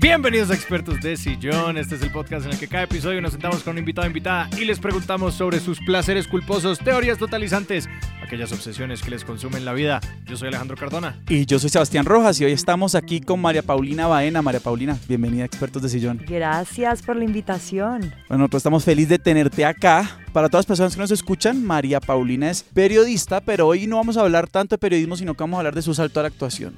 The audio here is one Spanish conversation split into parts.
Bienvenidos a Expertos de Sillón. Este es el podcast en el que cada episodio nos sentamos con un invitado invitada y les preguntamos sobre sus placeres culposos, teorías totalizantes, aquellas obsesiones que les consumen la vida. Yo soy Alejandro Cardona. Y yo soy Sebastián Rojas y hoy estamos aquí con María Paulina Baena. María Paulina, bienvenida a Expertos de Sillón. Gracias por la invitación. Bueno, nosotros estamos felices de tenerte acá. Para todas las personas que nos escuchan, María Paulina es periodista, pero hoy no vamos a hablar tanto de periodismo, sino que vamos a hablar de su salto a la actuación.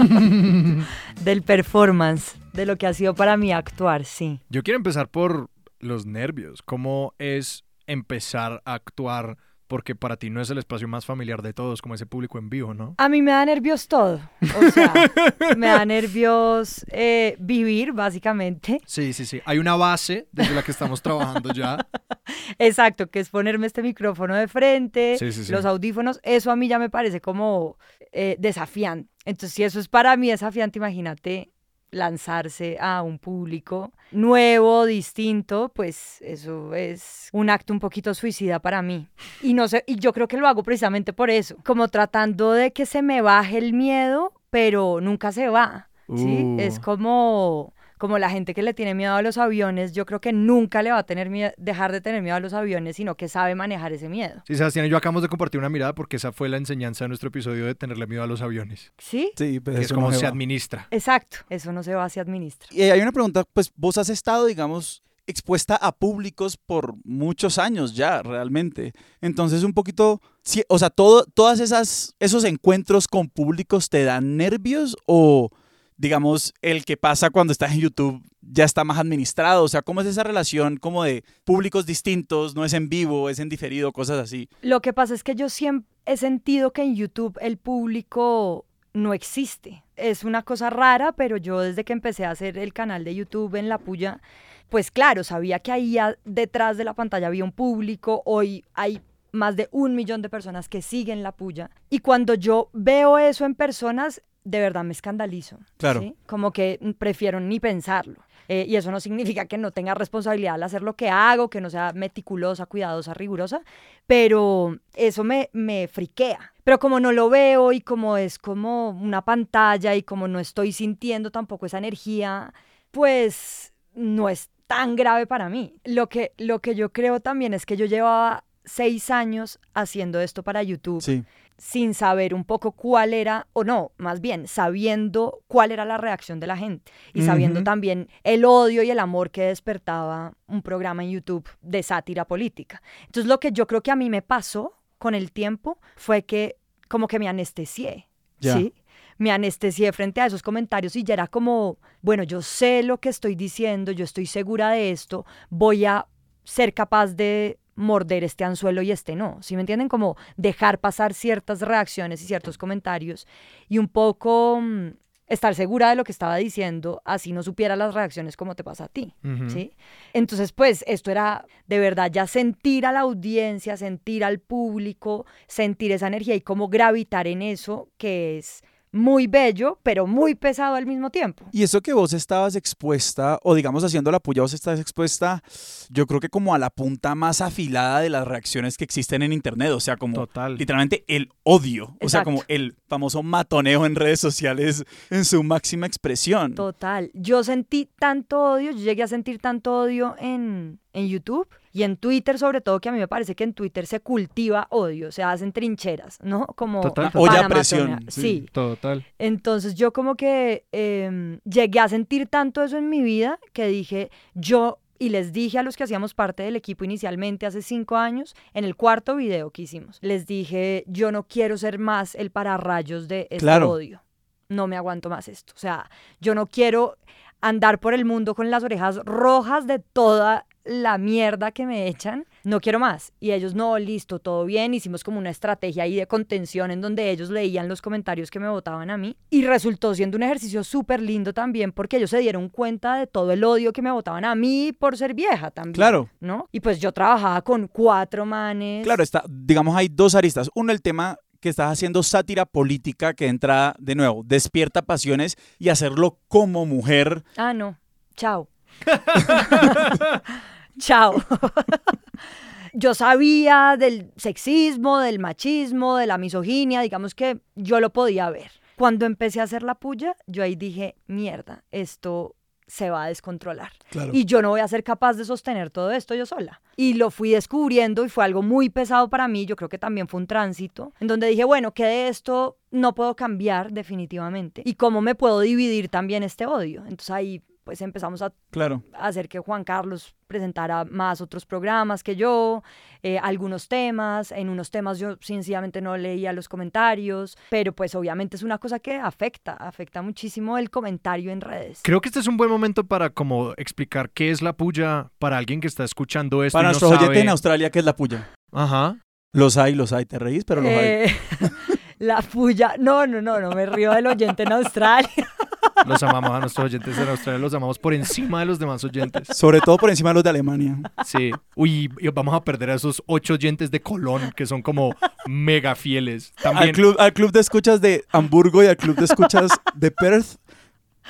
Del performance, de lo que ha sido para mí actuar, sí. Yo quiero empezar por los nervios. ¿Cómo es empezar a actuar? Porque para ti no es el espacio más familiar de todos, como ese público en vivo, ¿no? A mí me da nervios todo. O sea, me da nervios eh, vivir, básicamente. Sí, sí, sí. Hay una base desde la que estamos trabajando ya. Exacto, que es ponerme este micrófono de frente, Sí, sí, sí. los audífonos. Eso a mí ya me parece como eh, desafiante. Entonces, si eso es para mí desafiante, imagínate lanzarse a un público nuevo, distinto, pues eso es un acto un poquito suicida para mí. Y no sé, y yo creo que lo hago precisamente por eso, como tratando de que se me baje el miedo, pero nunca se va. ¿sí? Uh. Es como como la gente que le tiene miedo a los aviones, yo creo que nunca le va a tener miedo, dejar de tener miedo a los aviones, sino que sabe manejar ese miedo. Sí, Sebastián y yo acabamos de compartir una mirada porque esa fue la enseñanza de nuestro episodio de tenerle miedo a los aviones. ¿Sí? Sí, pues Que es eso como no se administra. Exacto, eso no se va, se administra. Y hay una pregunta, pues vos has estado, digamos, expuesta a públicos por muchos años ya, realmente. Entonces, un poquito, sí, o sea, todo, todas esas, esos encuentros con públicos te dan nervios o, digamos, el que pasa cuando estás en YouTube ya está más administrado. O sea, ¿cómo es esa relación como de públicos distintos, no es en vivo, es en diferido, cosas así? Lo que pasa es que yo siempre he sentido que en YouTube el público no existe. Es una cosa rara, pero yo desde que empecé a hacer el canal de YouTube en La Puya, pues claro, sabía que ahí detrás de la pantalla había un público. Hoy hay más de un millón de personas que siguen La Puya. Y cuando yo veo eso en personas, de verdad me escandalizo. Claro. ¿sí? Como que prefiero ni pensarlo. Eh, y eso no significa que no tenga responsabilidad al hacer lo que hago, que no sea meticulosa, cuidadosa, rigurosa, pero eso me, me friquea. Pero como no lo veo y como es como una pantalla y como no estoy sintiendo tampoco esa energía, pues no es tan grave para mí. Lo que, lo que yo creo también es que yo llevaba seis años haciendo esto para YouTube Sí. Sin saber un poco cuál era, o no, más bien sabiendo cuál era la reacción de la gente y sabiendo también el odio y el amor que despertaba un programa en YouTube de sátira política. Entonces lo que yo creo que a mí me pasó con el tiempo fue que como que me anestesié. ¿sí? Me anestesié frente a esos comentarios y ya era como, bueno, yo sé lo que estoy diciendo, yo estoy segura de esto, voy a ser capaz de morder este anzuelo y este no. ¿Sí me entienden? Como dejar pasar ciertas reacciones y ciertos comentarios y un poco mm, estar segura de lo que estaba diciendo, así no supiera las reacciones como te pasa a ti. ¿sí? Entonces, pues esto era de verdad ya sentir a la audiencia, sentir al público, sentir esa energía y cómo gravitar en eso que es muy bello, pero muy pesado al mismo tiempo. Y eso que vos estabas expuesta, o digamos haciendo la puya, vos estás expuesta, yo creo que como a la punta más afilada de las reacciones que existen en Internet, o sea, como Total. literalmente el odio, o sea, como el famoso matoneo en redes sociales en su máxima expresión. Total. Yo sentí tanto odio, yo llegué a sentir tanto odio en, en YouTube y en Twitter, sobre todo, que a mí me parece que en Twitter se cultiva odio, se hacen trincheras, ¿no? Como Total, total. olla presión. sí. Total. Entonces yo como que em, llegué a sentir tanto eso en mi vida que dije, yo, y les dije a los que hacíamos parte del equipo inicialmente hace cinco años, en el cuarto video que hicimos, les dije, yo no quiero ser más el pararrayos de este Claro. odio. No me aguanto más esto. O sea, yo no quiero andar por el mundo con las orejas rojas de toda la mierda que me echan, no quiero más. Y ellos, no, listo, todo bien. Hicimos como una estrategia ahí de contención en donde ellos leían los comentarios que me votaban a mí. Y resultó siendo un ejercicio súper lindo también porque ellos se dieron cuenta de todo el odio que me votaban a mí por ser vieja también. Claro. ¿No? Y pues yo trabajaba con cuatro manes. Claro, está, digamos, hay dos aristas. Uno, el tema que estás haciendo sátira política que entra de nuevo, despierta pasiones y hacerlo como mujer. Ah, no. Chao. Chao. yo sabía del sexismo, del machismo, de la misoginia, digamos que yo lo podía ver. Cuando empecé a hacer la puya, yo ahí dije, mierda, esto se va a descontrolar. Claro. Y yo no voy a ser capaz de sostener todo esto yo sola. Y lo fui descubriendo y fue algo muy pesado para mí. Yo creo que también fue un tránsito en donde dije, bueno, que de esto no puedo cambiar definitivamente. Y cómo me puedo dividir también este odio. Entonces ahí pues empezamos a Claro. hacer que Juan Carlos presentara más otros programas que yo, eh, algunos temas, en unos temas yo sencillamente no leía los comentarios, pero pues obviamente es una cosa que afecta, afecta muchísimo el comentario en redes. Creo que este es un buen momento para como explicar qué es la puya para alguien que está escuchando esto Para y no oyentes sabe. en Australia, ¿qué es la puya? Ajá. Los hay, los hay. Te reís, pero los hay. Eh, la puya, no, no, no, no me río del oyente en Australia. Los amamos a nuestros oyentes en Australia, los amamos por encima de los demás oyentes. Sobre todo por encima de los de Alemania. Sí. Uy, vamos a perder a esos ocho oyentes de Colón que son como mega fieles. Al También club, al club de escuchas de Hamburgo y al club de escuchas de Perth,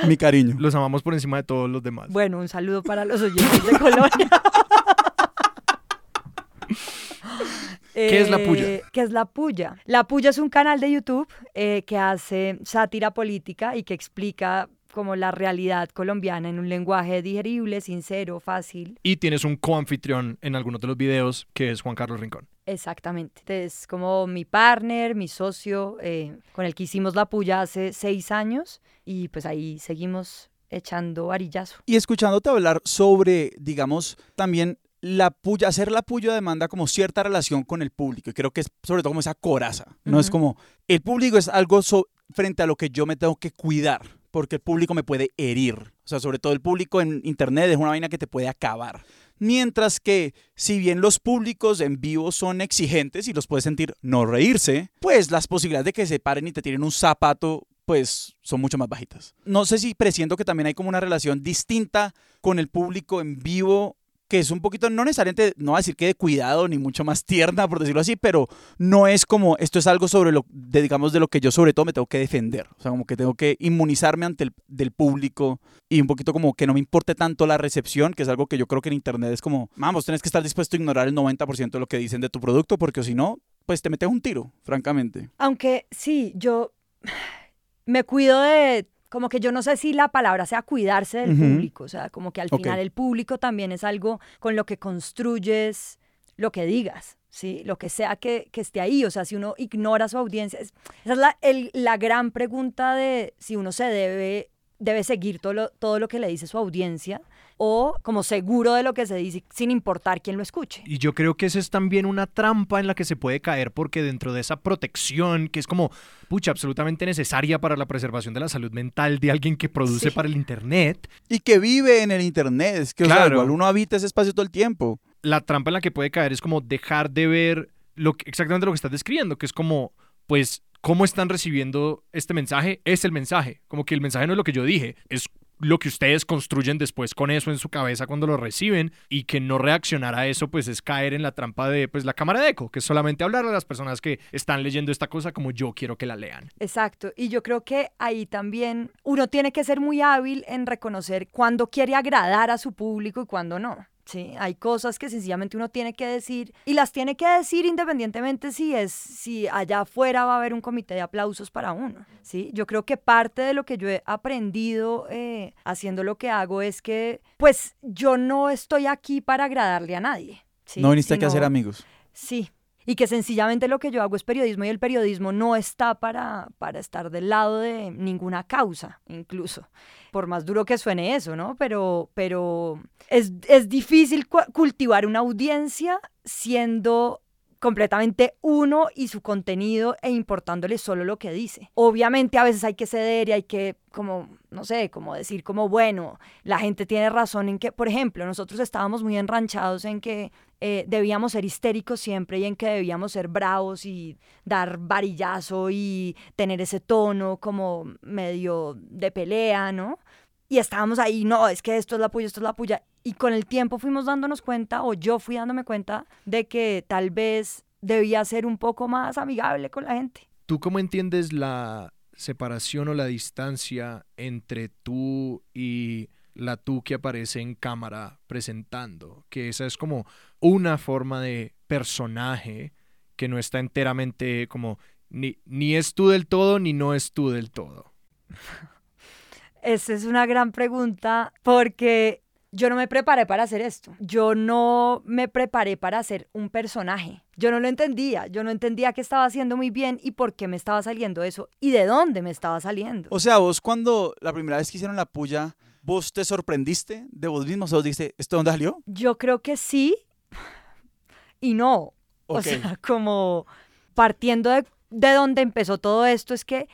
mi cariño. los amamos por encima de todos los demás. Bueno, un saludo para los oyentes de Colonia. ¿Qué es La Puya? Eh, ¿Qué es La Puya? La Puya es un canal de YouTube eh, que hace sátira política y que explica como la realidad colombiana en un lenguaje digerible, sincero, fácil. Y tienes un coanfitrión en algunos de los videos que es Juan Carlos Rincón. Exactamente. Es como mi partner, mi socio, eh, con el que hicimos La Puya hace seis años y pues ahí seguimos echando varillazo. Y escuchándote hablar sobre, digamos, también la puya, hacer la puya demanda como cierta relación con el público. Y creo que es sobre todo como esa coraza. No es Ujú. como, el público es algo so- frente a lo que yo me tengo que cuidar, porque el público me puede herir. O sea, sobre todo el público en internet es una vaina que te puede acabar. Mientras que, si bien los públicos en vivo son exigentes y los puedes sentir no reírse, pues las posibilidades de que se paren y te tiren un zapato, pues son mucho más bajitas. No sé si presiento que también hay como una relación distinta con el público en vivo que es un poquito, no necesariamente, no voy a decir que de cuidado ni mucho más tierna, por decirlo así, pero no es como, esto es algo sobre lo, de, digamos, de lo que yo sobre todo me tengo que defender. O sea, como que tengo que inmunizarme ante el del público y un poquito como que no me importe tanto la recepción, que es algo que yo creo que en Internet es como, vamos, tienes que estar dispuesto a ignorar el 90% de lo que dicen de tu producto, porque si no, pues te metes un tiro, francamente. Aunque sí, yo me cuido de, como que yo no sé si la palabra sea cuidarse del Ujú. público, o sea, como que al final el público también es algo con lo que construyes lo que digas. Sí, lo que sea que, que esté ahí, o sea, si uno ignora su audiencia, es- esa es la, el- la gran pregunta de si uno se debe, debe seguir todo lo, todo lo que le dice su audiencia o como seguro de lo que se dice sin importar quién lo escuche. Y yo creo que esa es también una trampa en la que se puede caer porque dentro de esa protección que es como, pucha, absolutamente necesaria para la preservación de la salud mental de alguien que produce Sí. para el Internet, Y que vive en el Internet, es que o sea, Claro. igual uno habita ese espacio todo el tiempo. la trampa en la que puede caer es como dejar de ver lo que- exactamente lo que estás describiendo, que es como, pues, cómo están recibiendo este mensaje, es el mensaje. Como que el mensaje no es lo que yo dije, es lo que ustedes construyen después con eso en su cabeza cuando lo reciben y que no reaccionar a eso pues es caer en la trampa de pues la cámara de eco, que es solamente hablar a las personas que están leyendo esta cosa como yo quiero que la lean. Exacto, y yo creo que ahí también uno tiene que ser muy hábil en reconocer cuándo quiere agradar a su público y cuándo no. Sí, hay cosas que sencillamente uno tiene que decir y las tiene que decir independientemente si es si allá afuera va a haber un comité de aplausos para uno. Sí, yo creo que parte de lo que yo he aprendido eh, haciendo lo que hago es que, pues, yo no estoy aquí para agradarle a nadie. ¿sí? no viniste aquí a Sino- ser amigos. Sí, y que sencillamente lo que yo hago es periodismo y el periodismo no está para, para estar del lado de ninguna causa, incluso. Por más duro que suene eso, ¿no? Pero, pero es, es difícil cu- cultivar una audiencia siendo completamente uno y su contenido e importándole solo lo que dice. Obviamente a veces hay que ceder y hay que como, no sé, como decir como, bueno, la gente tiene razón en que, por ejemplo, nosotros estábamos muy enranchados en que eh, debíamos ser histéricos siempre y en que debíamos ser bravos y dar varillazo y tener ese tono como medio de pelea, ¿no? Y estábamos ahí, no, es que esto es la puya, esto es la puya. Y con el tiempo fuimos dándonos cuenta, o yo fui dándome cuenta, de que tal vez debía ser un poco más amigable con la gente. ¿Tú cómo entiendes la separación o la distancia entre tú y la tú que aparece en cámara presentando? Que esa es como una forma de personaje que no está enteramente como ni, ni es tú del todo ni no es tú del todo? Esa es una gran pregunta porque yo no me preparé para hacer esto. Yo no me preparé para hacer un personaje. Yo no lo entendía. Yo no entendía qué estaba haciendo muy bien y por qué me estaba saliendo eso y de dónde me estaba saliendo. O sea, vos cuando la primera vez que hicieron la puya, ¿vos te sorprendiste de vos mismo? O sea, vos dijiste, ¿esto dónde salió? Yo creo que sí y no. O sea, como partiendo de, de donde empezó todo esto, es que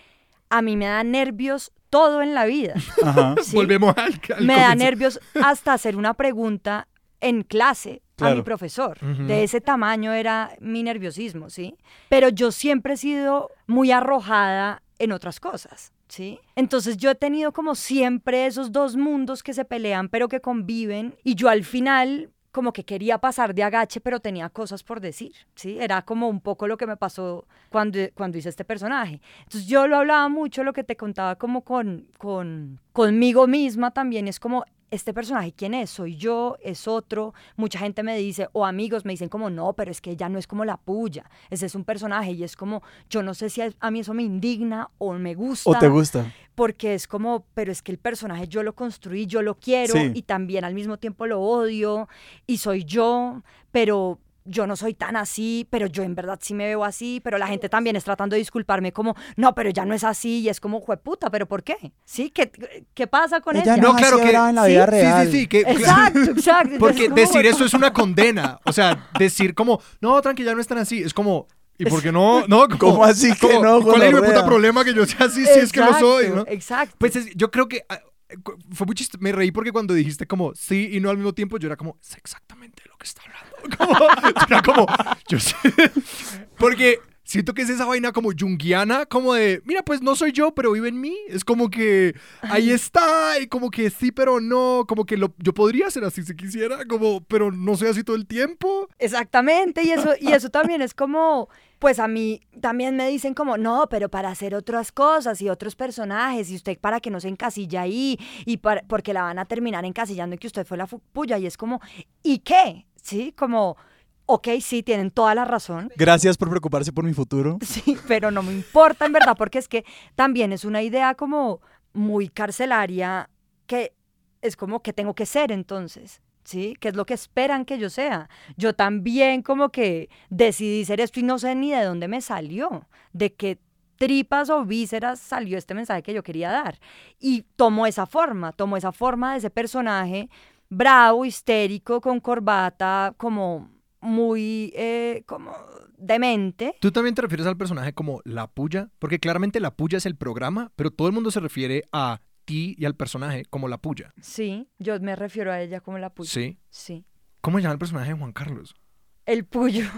a mí me da nervios todo en la vida. Ajá. ¿sí? Volvemos al, al me da comienzo. nervios hasta hacer una pregunta en clase a mi profesor. De ese tamaño era mi nerviosismo, ¿sí? Pero yo siempre he sido muy arrojada en otras cosas, ¿sí? Entonces yo he tenido como siempre esos dos mundos que se pelean pero que conviven y yo al final como que quería pasar de agache pero tenía cosas por decir, ¿sí? Era como un poco lo que me pasó cuando, cuando hice este personaje. Entonces yo lo hablaba mucho, lo que te contaba como con, con conmigo misma también, es como este personaje, ¿quién es? ¿Soy yo? ¿Es otro? Mucha gente me dice, o amigos me dicen como, no, pero es que ella no es como la puya, ese es un personaje y es como, yo no sé si a, mí eso me indigna o me gusta, ¿O te gusta? porque es como, pero es que el personaje yo lo construí, yo lo quiero Sí. y también al mismo tiempo lo odio y soy yo, pero yo no soy tan así, pero yo en verdad sí me veo así, pero la gente también es tratando de disculparme como, no, pero ya no es así y es como, jueputa, pero ¿por qué? ¿Sí? ¿Qué, qué pasa con Ella ella? No, no, claro que- era en la sí, vida sí, real. Sí, sí, sí. Que, Exacto, exacto. Porque decir eso es una condena. O sea, decir como, no, tranqui, ya no están así. Es como, ¿y por qué no? no como, ¿Cómo así que como, no, ¿Cuál es mi gonorrea? puta problema que yo sea así si es que lo soy? Exacto, ¿no? Exacto. Pues es- yo creo que ah, fue muy chistoso. Me reí porque cuando dijiste como sí y no al mismo tiempo, yo era como, sé exactamente lo que está hablando. Como, como, yo sé. Porque siento que es esa vaina como junguiana, como de, mira, pues no soy yo, pero vive en mí. Es como que ahí está, y como que sí, pero no, como que lo, yo podría ser así si quisiera, como, pero no soy así todo el tiempo. Exactamente, y eso, y eso también es como, pues a mí también me dicen como, no, pero para hacer otras cosas y otros personajes, y usted para que no se encasilla ahí, y para- porque la van a terminar encasillando y que usted fue la puya, y es como, ¿y qué? Sí, como, ok, sí, tienen toda la razón, Gracias por preocuparse por mi futuro. Sí, pero no me importa en verdad, porque es que también es una idea como muy carcelaria que es como que tengo que ser entonces, ¿sí? Que es lo que esperan que yo sea. Yo también como que decidí ser esto y no sé ni de dónde me salió, de qué tripas o vísceras salió este mensaje que yo quería dar. Y tomó esa forma, tomó esa forma de ese personaje bravo, histérico, con corbata, como muy, eh, como demente. ¿Tú también te refieres al personaje como la puya? Porque claramente la puya es el programa, pero todo el mundo se refiere a ti y al personaje como la puya. Sí, yo me refiero a ella como la puya. Sí. Sí. ¿Cómo se llama el personaje de Juan Carlos? El puyo.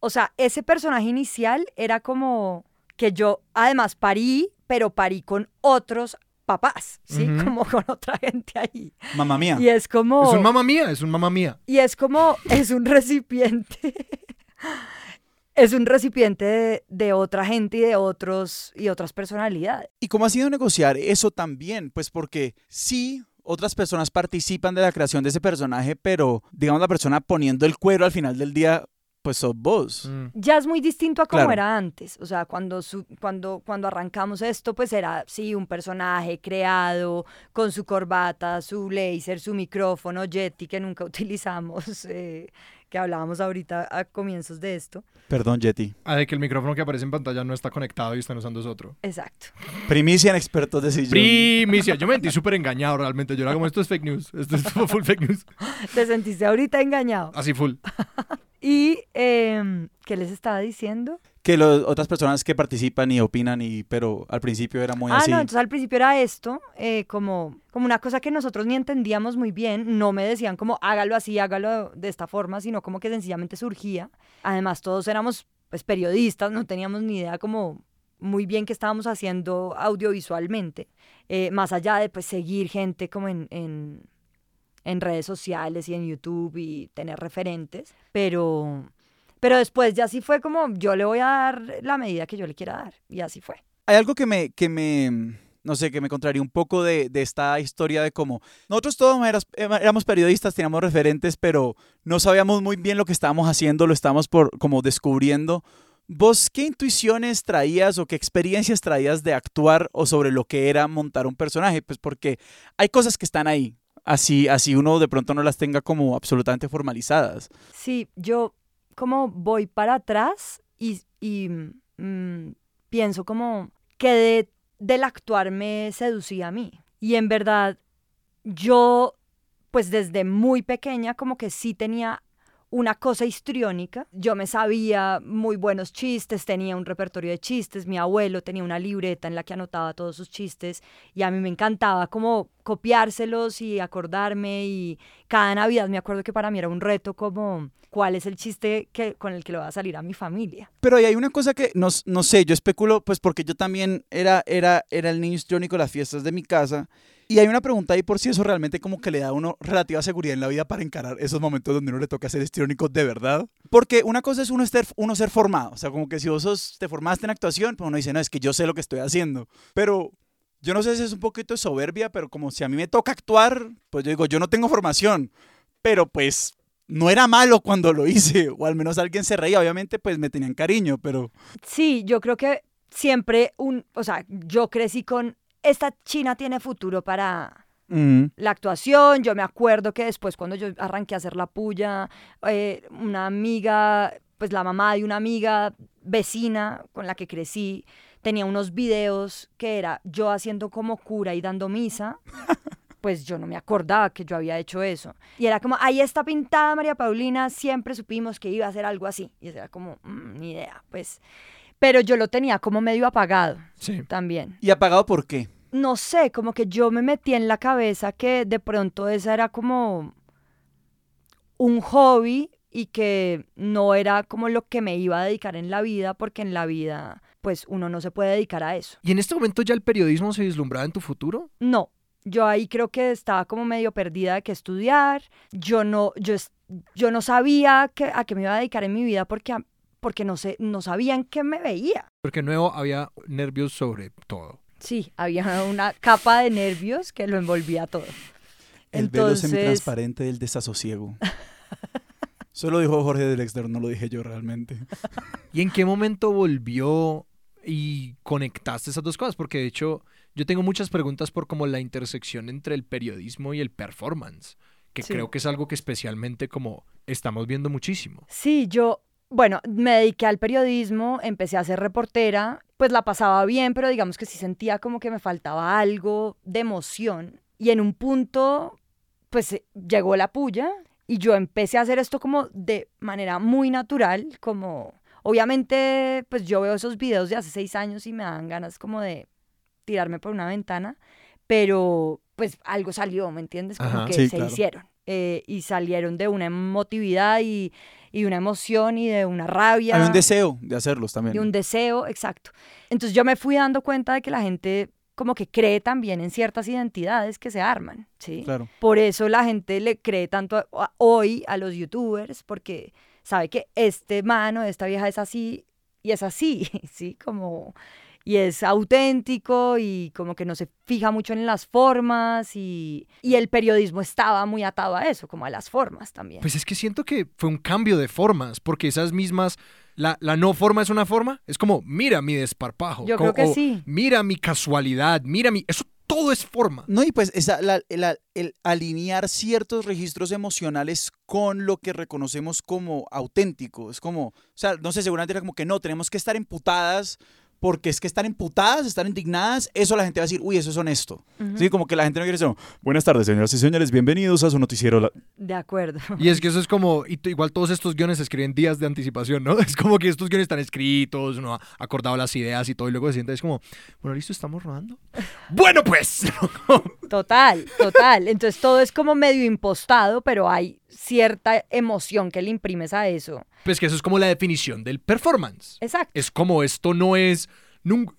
o sea, ese personaje inicial era como que yo además parí, pero parí con otros papás, ¿sí? Como con otra gente ahí. Mamá mía. Y es como... Es un mamá mía, es un mamá mía. Y es como, es un recipiente. es un recipiente de, de otra gente y de otros y otras personalidades. ¿Y cómo ha sido negociar eso también? Pues porque sí, otras personas participan de la creación de ese personaje, pero digamos la persona poniendo el cuero al final del día, pues sos vos. Mm. Ya es muy distinto a como Claro. era antes. O sea, cuando, su- cuando, cuando arrancamos esto, pues era, sí, un personaje creado con su corbata, su laser, su micrófono, Yeti, que nunca utilizamos, eh, que hablábamos ahorita a comienzos de esto. Perdón, Yeti. Ah, de que el micrófono que aparece en pantalla no está conectado y están usando es otro. Exacto. Primicia en expertos de sillón. Primicia. Yo me sentí súper engañado realmente. Yo era como, esto es fake news. Esto es full fake news. Te sentiste ahorita engañado. Así full. ¿Y em, qué les estaba diciendo? Que las otras personas que participan y opinan, y, pero al principio era muy Ah, así. no, entonces al principio era esto, eh, como, como una cosa que nosotros ni entendíamos muy bien, no me decían como hágalo así, hágalo de esta forma, sino como que sencillamente surgía. Además, todos éramos pues periodistas, no teníamos ni idea como muy bien qué estábamos haciendo audiovisualmente, eh, más allá de pues seguir gente como en, en, en redes sociales y en YouTube y tener referentes, pero... Pero después ya sí fue como, yo le voy a dar la medida que yo le quiera dar. Y así fue. Hay algo que me, que me, no sé, que me contraría un poco de, de esta historia de cómo nosotros todos eras- éramos periodistas, teníamos referentes, pero no sabíamos muy bien lo que estábamos haciendo, lo estábamos por, como descubriendo. ¿Vos qué intuiciones traías o qué experiencias traías de actuar o sobre lo que era montar un personaje? Pues porque hay cosas que están ahí, así, así uno de pronto no las tenga como absolutamente formalizadas. Sí, yo como voy para atrás y, y, mm, pienso como que de- del actuar me seducía a mí. Y en verdad, yo, pues desde muy pequeña, como que sí tenía una cosa histriónica. Yo me sabía muy buenos chistes, tenía un repertorio de chistes, mi abuelo tenía una libreta en la que anotaba todos sus chistes y a mí me encantaba como copiárselos y acordarme y cada Navidad me acuerdo que para mí era un reto como cuál es el chiste que, con el que le va a salir a mi familia. Pero hay una cosa que no, sé, yo especulo, pues porque yo también era, era, era el niño histriónico de las fiestas de mi casa. Y hay una pregunta ahí por si eso realmente como que le da a uno relativa seguridad en la vida para encarar esos momentos donde uno le toca ser histriónico de verdad. Porque una cosa es uno ser, uno ser formado, o sea, como que si vos sos- te formaste en actuación, pues uno dice, no, es que yo sé lo que estoy haciendo. Pero yo no sé si es un poquito de soberbia, pero como si a mí me toca actuar, pues yo digo, yo no tengo formación, pero pues no era malo cuando lo hice, o al menos alguien se reía, obviamente pues me tenían cariño, pero... Sí, yo creo que siempre un, o sea, yo crecí con esta China tiene futuro para Mm. la actuación. Yo me acuerdo que después cuando yo arranqué a hacer la puya, eh, una amiga, pues la mamá de una amiga vecina con la que crecí, tenía unos videos que era yo haciendo como cura y dando misa. Pues yo no me acordaba que yo había hecho eso. Y era como, ahí está pintada María Paulina, siempre supimos que iba a hacer algo así. Y era como, "Mm, ni idea, pues. Pero yo lo tenía como medio apagado Sí. también ¿Y apagado por qué? No sé, como que yo me metí en la cabeza que de pronto esa era como un hobby y que no era como lo que me iba a dedicar en la vida, porque en la vida pues uno no se puede dedicar a eso. ¿Y en este momento ya el periodismo se vislumbraba en tu futuro? No, yo ahí creo que estaba como medio perdida de qué estudiar, yo no, yo, yo no sabía que, a qué me iba a dedicar en mi vida porque, a- porque no, sé, no sabía en qué me veía. Porque nuevo había nervios sobre todo. Sí, había una capa de nervios que lo envolvía todo. El velo semitransparente del desasosiego. Solo dijo Jorge Drexler, no lo dije yo realmente. ¿Y en qué momento volvió y conectaste esas dos cosas? Porque de hecho yo tengo muchas preguntas por como la intersección entre el periodismo y el performance, que Sí. creo que es algo que especialmente como estamos viendo muchísimo. Sí, yo, bueno, me dediqué al periodismo, empecé a ser reportera, pues la pasaba bien, pero digamos que sí sentía como que me faltaba algo de emoción. Y en un punto, pues eh, llegó la puya y yo empecé a hacer esto como de manera muy natural, como obviamente, pues yo veo esos videos de hace seis años y me dan ganas como de tirarme por una ventana, pero pues algo salió, ¿me entiendes? Como Ajá. que Sí, se claro. hicieron eh, y salieron de una emotividad y, y una emoción y de una rabia Hay un deseo de hacerlos también. y un deseo, exacto. Entonces yo me fui dando cuenta de que la gente como que cree también en ciertas identidades que se arman, ¿sí? Claro. Por eso la gente le cree tanto a- a- hoy a los youtubers, porque sabe que este mano, esta vieja es así y es así, ¿sí? Como, y es auténtico y como que no se fija mucho en las formas y, y el periodismo estaba muy atado a eso, como a las formas también. Pues es que siento que fue un cambio de formas, porque esas mismas, la, la no forma es una forma, es como, mira mi desparpajo. Yo como- creo que o, sí. Mira mi casualidad, mira mi... Eso todo es forma. No, y pues esa, la- la- el alinear ciertos registros emocionales con lo que reconocemos como auténtico. Es como, o sea, no sé, seguramente era como que no, tenemos que estar emputadas porque es que están emputadas, están indignadas, eso la gente va a decir, uy, eso es honesto. Sí, como que la gente no quiere decir, buenas tardes, señoras y señores, bienvenidos a su noticiero. La- De acuerdo. Y es que eso es como, igual todos estos guiones se escriben días de anticipación, ¿no? Es como que estos guiones están escritos, uno ha acordado las ideas y todo, y luego se siente, es como, bueno, listo, estamos rodando. bueno, pues. Total, total. Entonces todo es como medio impostado, pero hay cierta emoción que le imprimes a eso. pues que eso es como la definición del performance. Exacto. Es como esto no es,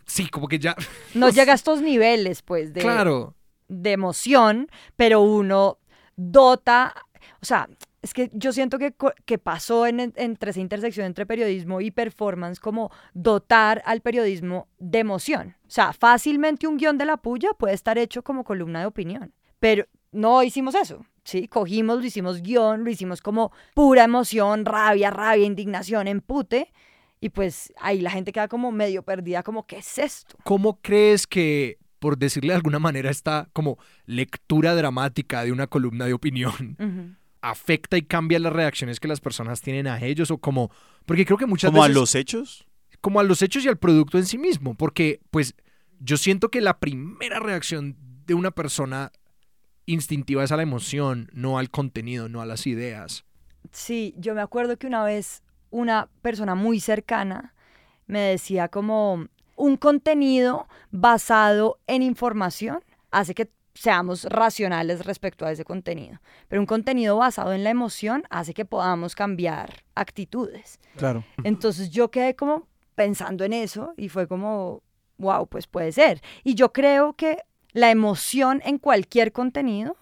sí, como que ya, No llega a estos niveles, pues, de, claro. de emoción, pero uno dota, o sea, es que yo siento que, que pasó en, en- entre esa intersección entre periodismo y performance como dotar al periodismo de emoción. O sea, fácilmente un guion de la puya puede estar hecho como columna de opinión, pero no hicimos eso. Sí, cogimos, lo hicimos guion, lo hicimos como pura emoción, rabia, rabia, indignación, empute. Y pues ahí la gente queda como medio perdida, como, ¿qué es esto? ¿Cómo crees que, por decirle de alguna manera, esta como lectura dramática de una columna de opinión afecta y cambia las reacciones que las personas tienen a ellos? O como, porque creo que muchas Como a los hechos. como a los hechos y al producto en sí mismo, porque pues yo siento que la primera reacción de una persona instintiva es a la emoción, no al contenido, no a las ideas. Sí, yo me acuerdo que una vez una persona muy cercana me decía como un contenido basado en información hace que seamos racionales respecto a ese contenido, pero un contenido basado en la emoción hace que podamos cambiar actitudes. Claro. Entonces yo quedé como pensando en eso y fue como, wow, pues puede ser. Y yo creo que la emoción en cualquier contenido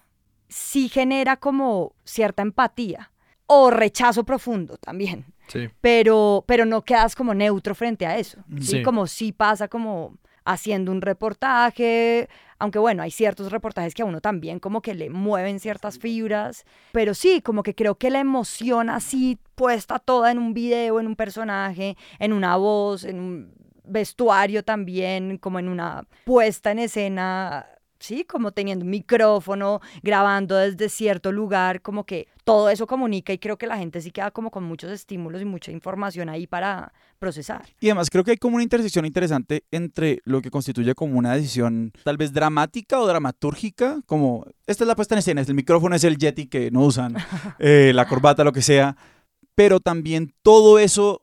sí genera como cierta empatía o rechazo profundo también, Sí. pero, pero no quedas como neutro frente a eso. Mm. ¿sí? Sí. Como si pasa como haciendo un reportaje, aunque bueno, hay ciertos reportajes que a uno también como que le mueven ciertas fibras, pero sí, como que creo que la emoción así puesta toda en un video, en un personaje, en una voz, en un vestuario también, como en una puesta en escena, sí, como teniendo un micrófono, grabando desde cierto lugar, como que todo eso comunica y creo que la gente sí queda como con muchos estímulos y mucha información ahí para procesar. Y además creo que hay como una intersección interesante entre lo que constituye como una decisión tal vez dramática o dramatúrgica, como esta es la puesta en escena, el micrófono es el Yeti que no usan, eh, la corbata, lo que sea, pero también todo eso,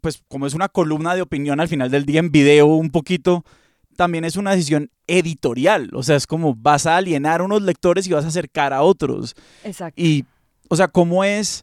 pues como es una columna de opinión al final del día en video un poquito, también es una decisión editorial, o sea, es como vas a alienar a unos lectores y vas a acercar a otros. Exacto. Y, o sea, ¿cómo es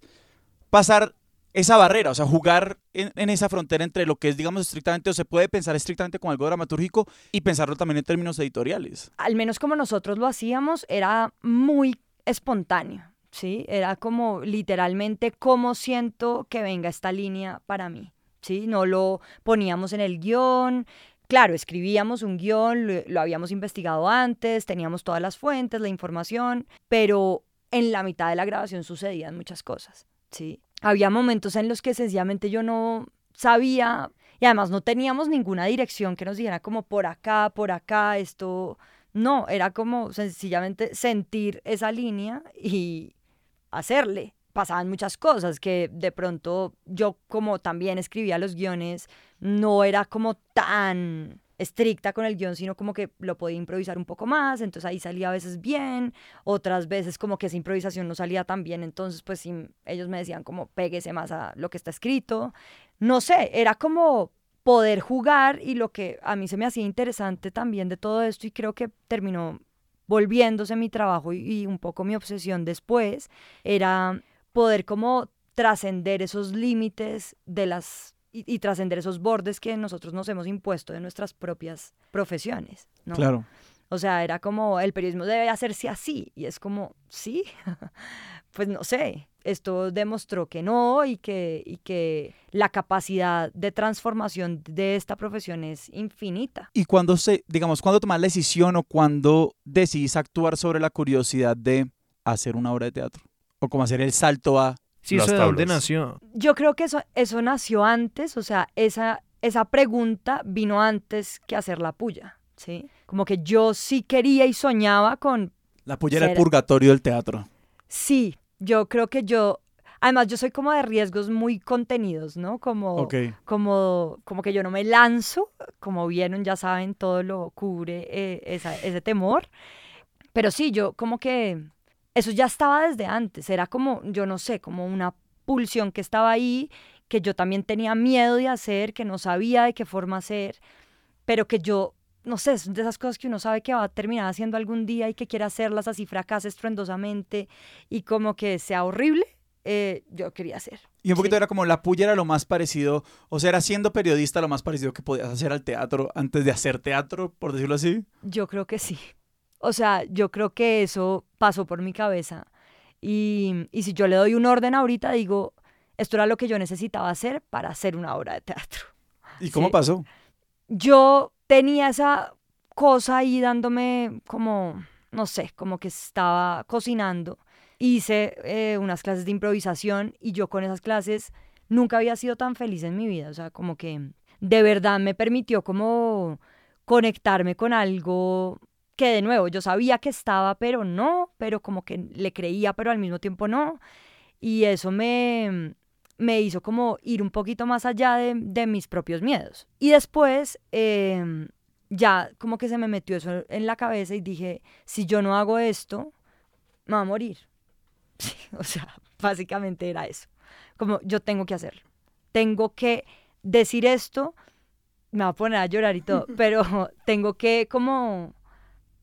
pasar esa barrera? O sea, jugar en, en esa frontera entre lo que es, digamos, estrictamente, o se puede pensar estrictamente como algo dramatúrgico y pensarlo también en términos editoriales. al menos como nosotros lo hacíamos, era muy espontáneo, ¿sí? Era como literalmente cómo siento que venga esta línea para mí, ¿sí? No lo poníamos en el guion. Claro, escribíamos un guion, lo, habíamos investigado antes, teníamos todas las fuentes, la información, pero en la mitad de la grabación sucedían muchas cosas, ¿sí? Había momentos en los que sencillamente yo no sabía y además no teníamos ninguna dirección que nos dijera como por acá, por acá, esto no, era como sencillamente sentir esa línea y hacerle. Pasaban muchas cosas que de pronto yo como también escribía los guiones, no era como tan estricta con el guion, sino como que lo podía improvisar un poco más, entonces ahí salía a veces bien, otras veces como que esa improvisación no salía tan bien, entonces pues sí, ellos me decían como péguese más a lo que está escrito. No sé, era como poder jugar y lo que a mí se me hacía interesante también de todo esto y creo que terminó volviéndose mi trabajo y, y un poco mi obsesión después, era poder como trascender esos límites de las y, y trascender esos bordes que nosotros nos hemos impuesto de nuestras propias profesiones, ¿no? Claro. O sea, era como el periodismo debe hacerse así y es como, sí, pues no sé, esto demostró que no y que, y que la capacidad de transformación de esta profesión es infinita. Y cuando se, digamos, cuando tomas la decisión o cuando decidís actuar sobre la curiosidad de hacer una obra de teatro o como hacer el salto a Sí, Las eso de dónde nació. Yo creo que eso, eso nació antes, o sea, esa, esa pregunta vino antes que hacer la puya, ¿sí? Como que yo sí quería y soñaba con la pullera el Será. purgatorio del teatro. Sí, yo creo que yo, además yo soy como de riesgos muy contenidos, ¿no? Como, como, como que yo no me lanzo, como vieron, ya saben, todo lo cubre eh, esa- ese temor. Pero sí, yo como que eso ya estaba desde antes, era como, yo no sé, como una pulsión que estaba ahí, que yo también tenía miedo de hacer, que no sabía de qué forma hacer, pero que yo, no sé, son de esas cosas que uno sabe que va a terminar haciendo algún día y que quiere hacerlas así fracasa estruendosamente y como que sea horrible, eh, yo quería hacer. Y un poquito Sí. era como la puya era lo más parecido, o sea, era siendo periodista lo más parecido que podías hacer al teatro antes de hacer teatro, por decirlo así. Yo creo que sí. O sea, yo creo que eso pasó por mi cabeza Y, y si yo le doy un orden ahorita, digo, esto era lo que yo necesitaba hacer para hacer una obra de teatro. ¿Y cómo Sí. pasó? Yo tenía esa cosa ahí dándome como, no sé, como que estaba cocinando. Hice eh, unas clases de improvisación y yo con esas clases nunca había sido tan feliz en mi vida. O sea, como que de verdad me permitió como conectarme con algo que de nuevo yo sabía que estaba, pero no, pero como que le creía, pero al mismo tiempo no. Y eso me, me hizo como ir un poquito más allá de, de mis propios miedos. Y después em, ya como que se me metió eso en la cabeza y dije, si yo no hago esto, me va a morir. Sí, o sea, básicamente era eso. Como yo tengo que hacerlo. Tengo que decir esto, me va a poner a llorar y todo, pero tengo que como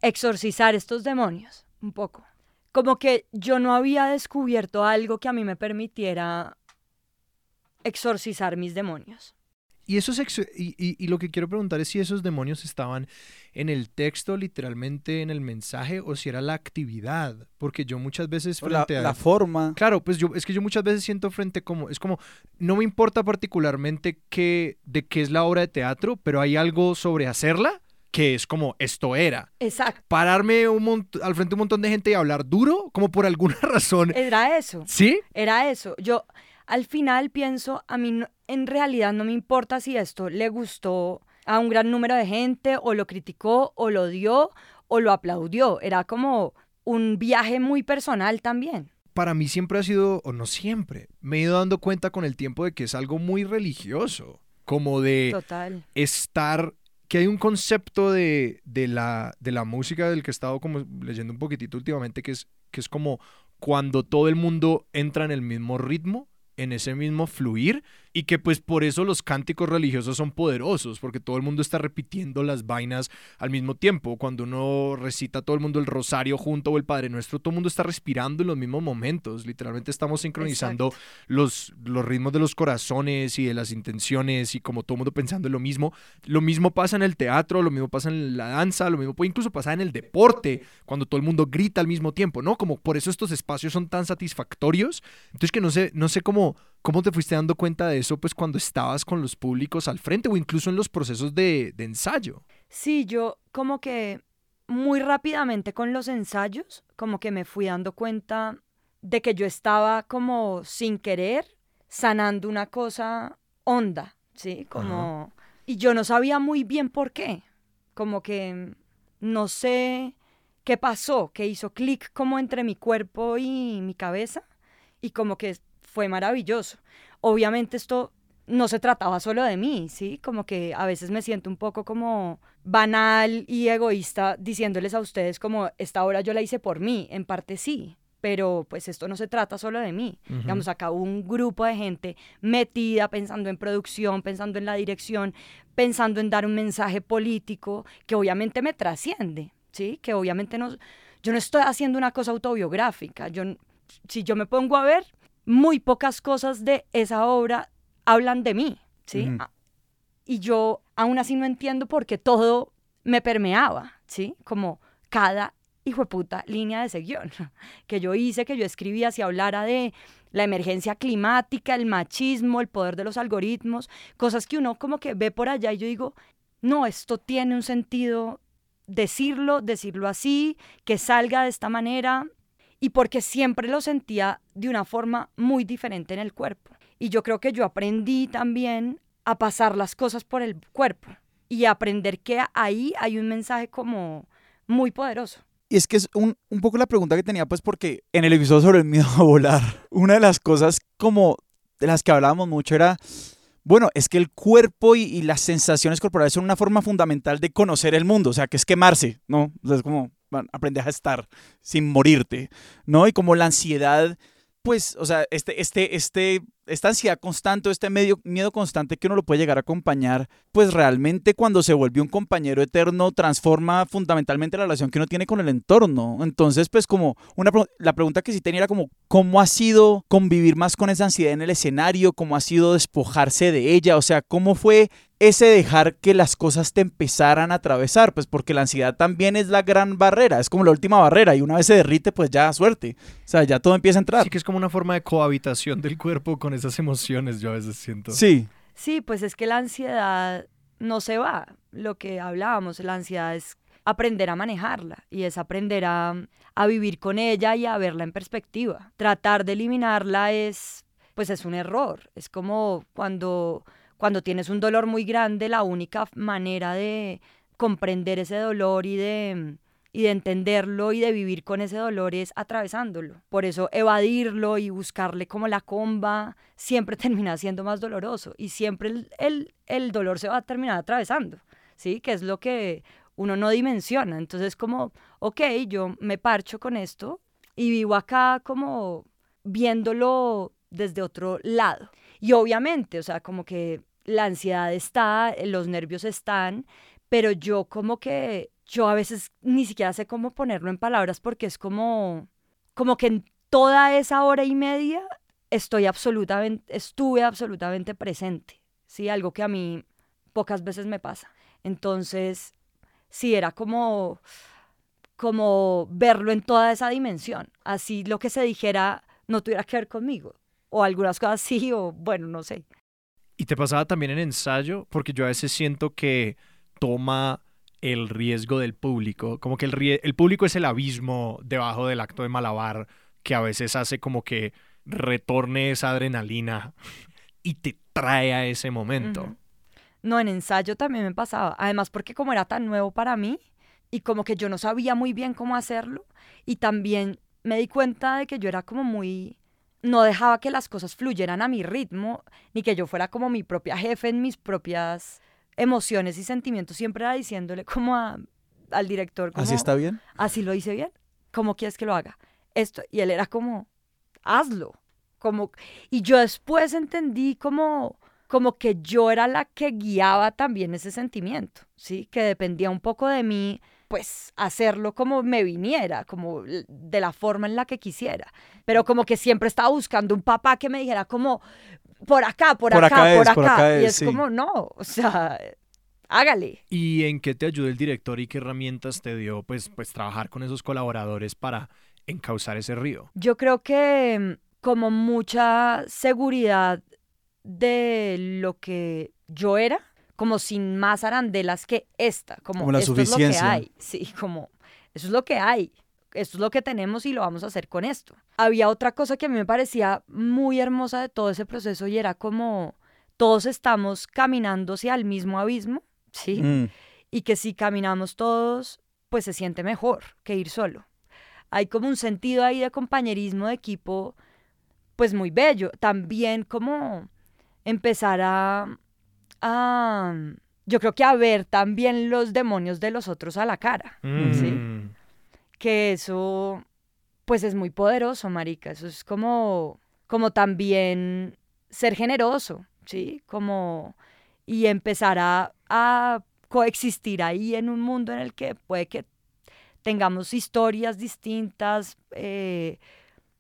exorcizar estos demonios un poco. Como que yo no había descubierto algo que a mí me permitiera exorcizar mis demonios. Y, esos ex- y, y- y lo que quiero preguntar es si esos demonios estaban en el texto, literalmente en el mensaje, o si era la actividad. Porque yo muchas veces La, frente a... la forma. Claro, pues yo es que yo muchas veces siento frente como es como no me importa particularmente qué de qué es la obra de teatro, pero hay algo sobre hacerla que es como esto era. Exacto. Pararme un al frente de un montón de gente y hablar duro, como por alguna razón. Era eso. ¿Sí? Era eso. Yo al final pienso, a mí no- en realidad no me importa si esto le gustó a un gran número de gente o lo criticó o lo odió o lo aplaudió. Era como un viaje muy personal también. Para mí siempre ha sido, o no siempre, me he ido dando cuenta con el tiempo de que es algo muy religioso, como de Total. estar, que hay un concepto de, de, la, de la música del que he estado como leyendo un poquitito últimamente, que es, que es como cuando todo el mundo entra en el mismo ritmo, en ese mismo fluir, y que pues por eso los cánticos religiosos son poderosos, porque todo el mundo está repitiendo las vainas al mismo tiempo. Cuando uno recita todo el mundo el rosario junto o el Padre Nuestro, todo el mundo está respirando en los mismos momentos. Literalmente estamos sincronizando los, los ritmos de los corazones y de las intenciones y como todo el mundo pensando en lo mismo. Lo mismo pasa en el teatro, lo mismo pasa en la danza, lo mismo puede incluso pasar en el deporte, cuando todo el mundo grita al mismo tiempo, ¿no? Como por eso estos espacios son tan satisfactorios. Entonces que no sé, no sé cómo, cómo te fuiste dando cuenta de eso, pues cuando estabas con los públicos al frente o incluso en los procesos de, de ensayo. Sí, yo como que muy rápidamente con los ensayos, como que me fui dando cuenta de que yo estaba como sin querer sanando una cosa honda, ¿sí? Como... Y yo no sabía muy bien por qué. Como que no sé qué pasó, que hizo clic como entre mi cuerpo y mi cabeza y como que fue maravilloso. Obviamente esto no se trataba solo de mí, ¿sí? Como que a veces me siento un poco como banal y egoísta diciéndoles a ustedes como esta obra yo la hice por mí, en parte sí, pero pues esto no se trata solo de mí. Ujú. Digamos, acá hubo un grupo de gente metida pensando en producción, pensando en la dirección, pensando en dar un mensaje político que obviamente me trasciende, ¿sí? Que obviamente no, yo no estoy haciendo una cosa autobiográfica. Yo, si yo me pongo a ver, muy pocas cosas de esa obra hablan de mí, ¿sí? Y yo aún así no entiendo por qué todo me permeaba, ¿sí? Como cada hijo de puta línea de ese guion que yo hice, que yo escribía, si hablara de la emergencia climática, el machismo, el poder de los algoritmos, cosas que uno como que ve por allá y yo digo, no, esto tiene un sentido decirlo, decirlo así, que salga de esta manera, y porque siempre lo sentía de una forma muy diferente en el cuerpo. Y yo creo que yo aprendí también a pasar las cosas por el cuerpo y a aprender que ahí hay un mensaje como muy poderoso. Y es que es un, un poco la pregunta que tenía, pues porque en el episodio sobre el miedo a volar, una de las cosas como de las que hablábamos mucho era, bueno, es que el cuerpo y, las sensaciones corporales son una forma fundamental de conocer el mundo, o sea, que es quemarse, ¿no? O es como bueno, aprender a estar sin morirte, ¿no? Y como la ansiedad, pues, o sea, este, este, este, esta ansiedad constante, este medio, miedo constante que uno lo puede llegar a acompañar, pues realmente cuando se vuelve un compañero eterno transforma fundamentalmente la relación que uno tiene con el entorno. Entonces, pues como una la pregunta que sí tenía era como cómo ha sido convivir más con esa ansiedad en el escenario, cómo ha sido despojarse de ella, o sea, cómo fue ese dejar que las cosas te empezaran a atravesar, pues porque la ansiedad también es la gran barrera, es como la última barrera y una vez se derrite, pues ya suerte, o sea, ya todo empieza a entrar. Sí, que es como una forma de cohabitación del cuerpo con esas emociones, yo a veces siento. Sí, Sí, pues es que la ansiedad no se va. Lo que hablábamos, la ansiedad es aprender a manejarla y es aprender a, a vivir con ella y a verla en perspectiva. Tratar de eliminarla es, pues es un error. Es como cuando, cuando tienes un dolor muy grande, la única manera de comprender ese dolor y de, y de entenderlo y de vivir con ese dolor es atravesándolo. Por eso evadirlo y buscarle como la comba siempre termina siendo más doloroso y siempre el, el, el dolor se va a terminar atravesando, ¿sí? Que es lo que uno no dimensiona. Entonces como, ok, yo me parcho con esto y vivo acá como viéndolo desde otro lado. Y obviamente, o sea, como que la ansiedad está, los nervios están, pero yo como que yo a veces ni siquiera sé cómo ponerlo en palabras porque es como, como que en toda esa hora y media estoy absolutamente, estuve absolutamente presente, ¿sí? Algo que a mí pocas veces me pasa. Entonces, sí, era como, como verlo en toda esa dimensión. Así lo que se dijera no tuviera que ver conmigo. O algunas cosas sí, o bueno, no sé. ¿Y te pasaba también en ensayo? Porque yo a veces siento que toma el riesgo del público. Como que el, el público es el abismo debajo del acto de malabar que a veces hace como que retorne esa adrenalina y te trae a ese momento. No, en ensayo también me pasaba. Además, porque como era tan nuevo para mí y como que yo no sabía muy bien cómo hacerlo y también me di cuenta de que yo era como muy... No dejaba que las cosas fluyeran a mi ritmo, ni que yo fuera como mi propia jefe en mis propias emociones y sentimientos. Siempre era diciéndole como a- al director, como, así está bien. así lo hice bien, ¿cómo quieres que lo haga? Esto, y él era como, hazlo. Como, y yo después entendí como, como que yo era la que guiaba también ese sentimiento, ¿sí? Que dependía un poco de mí, pues hacerlo como me viniera, como de la forma en la que quisiera. Pero como que siempre estaba buscando un papá que me dijera como, por acá, por, Por acá, acá por acá. por acá y es, sí. como, no, o sea, hágale. ¿Y en qué te ayudó el director y qué herramientas te dio pues, pues trabajar con esos colaboradores para encauzar ese río? Yo creo que mm, como mucha seguridad de lo que yo era, como sin más arandelas que esta, como, Como la esto es lo que suficiencia. hay, sí, como eso es lo que hay, esto es lo que tenemos y lo vamos a hacer con esto. Había otra cosa que a mí me parecía muy hermosa de todo ese proceso y era como todos estamos caminando hacia el mismo abismo, ¿sí? Mm. y que si caminamos todos, pues se siente mejor que ir solo. Hay como un sentido ahí de compañerismo de equipo, pues muy bello. También como empezar a, a yo creo que a ver también los demonios de los otros a la cara. ¿sí? Mm. que eso pues es muy poderoso, marica. Eso es como como también ser generoso, ¿sí? Como y empezar a, a coexistir ahí en un mundo en el que puede que tengamos historias distintas, eh,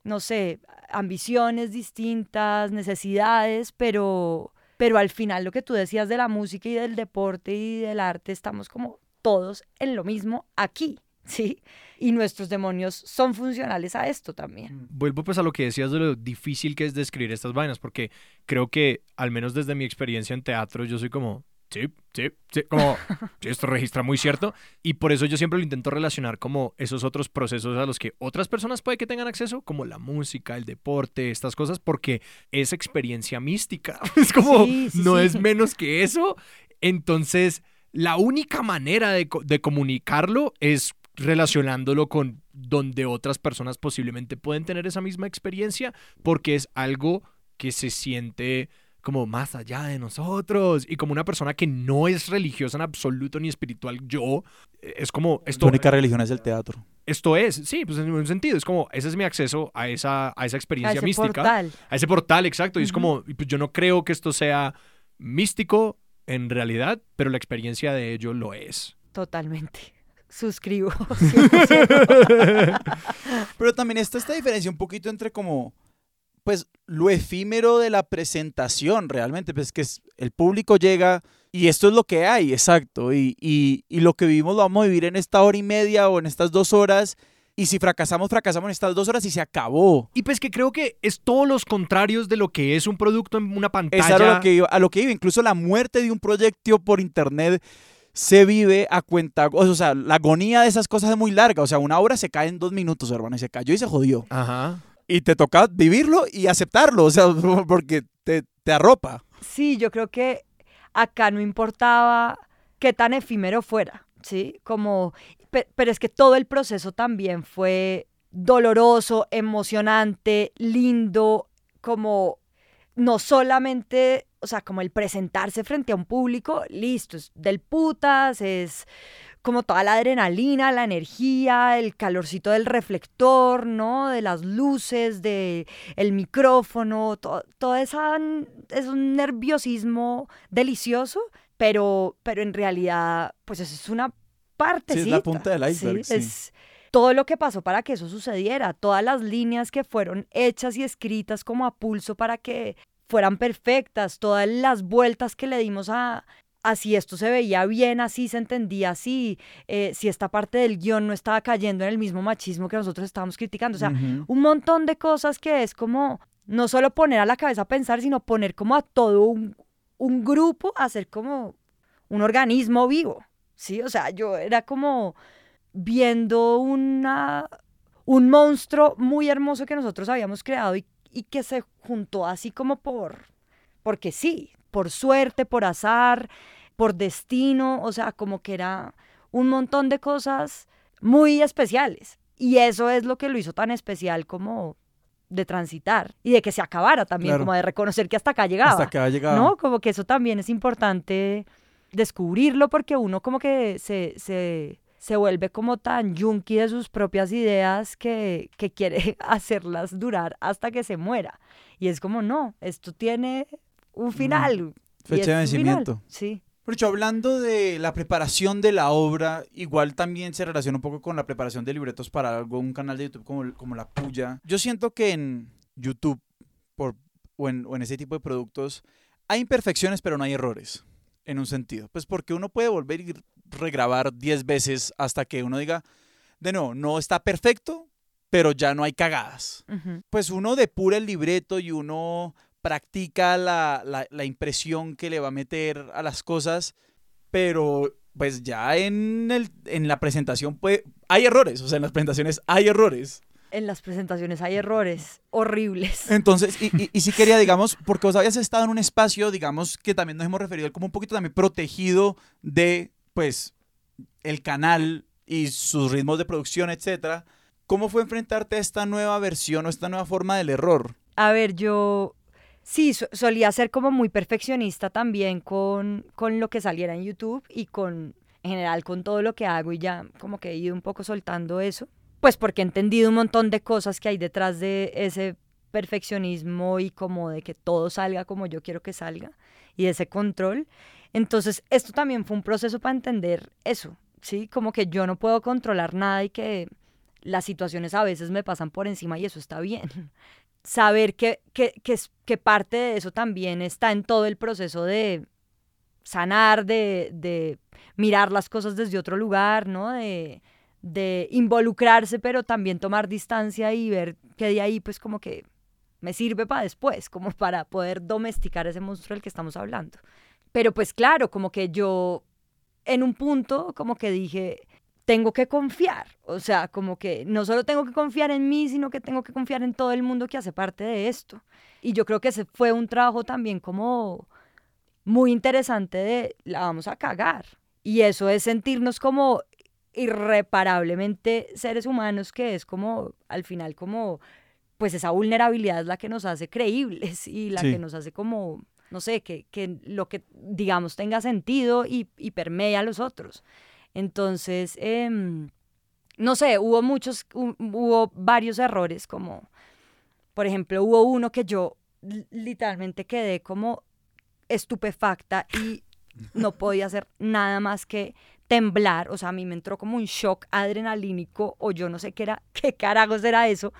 no sé, ambiciones distintas, necesidades, pero, pero al final lo que tú decías de la música y del deporte y del arte, estamos como todos en lo mismo aquí, ¿sí? Y nuestros demonios son funcionales a esto también. Vuelvo pues a lo que decías de lo difícil que es describir estas vainas, porque creo que, al menos desde mi experiencia en teatro, yo soy como, sí, sí, sí, como, esto registra muy cierto, y por eso yo siempre lo intento relacionar como esos otros procesos a los que otras personas puede que tengan acceso, como la música, el deporte, estas cosas, porque es experiencia mística, es como, Sí, sí, no es menos que eso, entonces... La única manera de comunicarlo es relacionándolo con donde otras personas posiblemente pueden tener esa misma experiencia, porque es algo que se siente como más allá de nosotros y como una persona que no es religiosa en absoluto ni espiritual, yo, eh, es como Tu esto, única religión es el teatro. esto es, sí, pues en un sentido, es como, ese es mi acceso a esa, a esa A experiencia ese mística, portal. a ese portal, exacto, y es como, pues yo no creo que esto sea místico en realidad, pero la experiencia de ello lo es. Totalmente. Suscribo. 100%. Pero también está esta diferencia un poquito entre como pues lo efímero de la presentación realmente, pues que es, el público llega y esto es lo que hay, exacto, y, y, y lo que vivimos lo vamos a vivir en esta hora y media o en estas dos horas. Y si fracasamos, fracasamos en estas dos horas y se acabó. Y pues que creo que es todos los contrarios de lo que es un producto en una pantalla. Es a lo que iba, a lo que iba. Incluso la muerte de un proyecto por internet se vive a cuenta, o sea, la agonía de esas cosas es muy larga, o sea, una obra se cae en dos minutos, hermano, y se cayó y se jodió. Ajá. Y te toca vivirlo y aceptarlo, o sea, porque te, te arropa. Sí, yo creo que acá no importaba qué tan efímero fuera, ¿sí? Como, pe- pero es que todo el proceso también fue doloroso, emocionante, lindo, como no solamente, o sea, como el presentarse frente a un público, listo, es del putas, es como toda la adrenalina, la energía, el calorcito del reflector, ¿no? De las luces, de el micrófono, to- todo esa, es un nerviosismo delicioso, pero, pero en realidad, pues eso es una parte. punta del iceberg, sí. Es todo lo que pasó para que eso sucediera, todas las líneas que fueron hechas y escritas como a pulso para que fueran perfectas, todas las vueltas que le dimos a, a si esto se veía bien, así se entendía así, eh, si esta parte del guion no estaba cayendo en el mismo machismo que nosotros estábamos criticando. O sea, un montón de cosas que es como no solo poner a la cabeza a pensar, sino poner como a todo un, un grupo a ser como un organismo vivo. Sí, o sea, yo era como viendo una, un monstruo muy hermoso que nosotros habíamos creado y, y que se juntó así como por, porque sí, por suerte, por azar, por destino, o sea, como que era un montón de cosas muy especiales. Y eso es lo que lo hizo tan especial como de transitar y de que se acabara también, Claro. como de reconocer que hasta acá llegaba. Hasta ha llegado. ¿no? Como que eso también es importante descubrirlo porque uno como que se, se, se vuelve como tan yunky de sus propias ideas que, que quiere hacerlas durar hasta que se muera. Y es como, no, esto tiene un final. Fecha de final. vencimiento. Sí. Por hecho, hablando de la preparación de la obra, igual también se relaciona un poco con la preparación de libretos para algún canal de YouTube como, como La Puya. Yo siento que en YouTube por, o, en, o en ese tipo de productos hay imperfecciones, pero no hay errores, en un sentido. Pues porque uno puede volver y regrabar 10 veces hasta que uno diga, de no, no está perfecto, pero ya no hay cagadas pues uno depura el libreto y uno practica la, la- la impresión que le va a meter a las cosas, pero pues ya en, el, en la presentación pues, hay errores, o sea, en las presentaciones hay errores. En las presentaciones hay errores horribles. Entonces, y, y, y sí quería, digamos, porque vos habías estado en un espacio, digamos, que también nos hemos referido como un poquito también protegido de, pues, el canal y sus ritmos de producción, etcétera. ¿Cómo fue enfrentarte a esta nueva versión o esta nueva forma del error? A ver, yo sí so- solía ser como muy perfeccionista también con, con lo que saliera en YouTube y con, en general, con todo lo que hago y ya como que he ido un poco soltando eso. Pues porque he entendido un montón de cosas que hay detrás de ese perfeccionismo y como de que todo salga como yo quiero que salga y ese control. Entonces, esto también fue un proceso para entender eso, ¿sí? Como que yo no puedo controlar nada y que las situaciones a veces me pasan por encima y eso está bien saber que, parte de eso también está en todo el proceso de sanar, de, de mirar las cosas desde otro lugar, ¿no? De, de involucrarse, pero también tomar distancia y ver que de ahí pues como que me sirve para después, como para poder domesticar ese monstruo del que estamos hablando. Pero pues claro, como que yo en un punto como que dije, tengo que confiar. O sea, como que no solo tengo que confiar en mí, sino que tengo que confiar en todo el mundo que hace parte de esto. Y yo creo que ese fue un trabajo también como muy interesante de la vamos a cagar. Y eso es sentirnos como irreparablemente seres humanos, que es como, al final, como, pues esa vulnerabilidad es la que nos hace creíbles y la Sí. que nos hace como, no sé, que, que lo que digamos tenga sentido y, y permea a los otros. Entonces, em, no sé, hubo muchos, hu- hubo varios errores, como, por ejemplo, hubo uno que yo li- literalmente quedé como estupefacta y no podía hacer nada más que temblar, o sea, a mí me entró como un shock adrenalínico o yo no sé qué era, qué carajos era eso,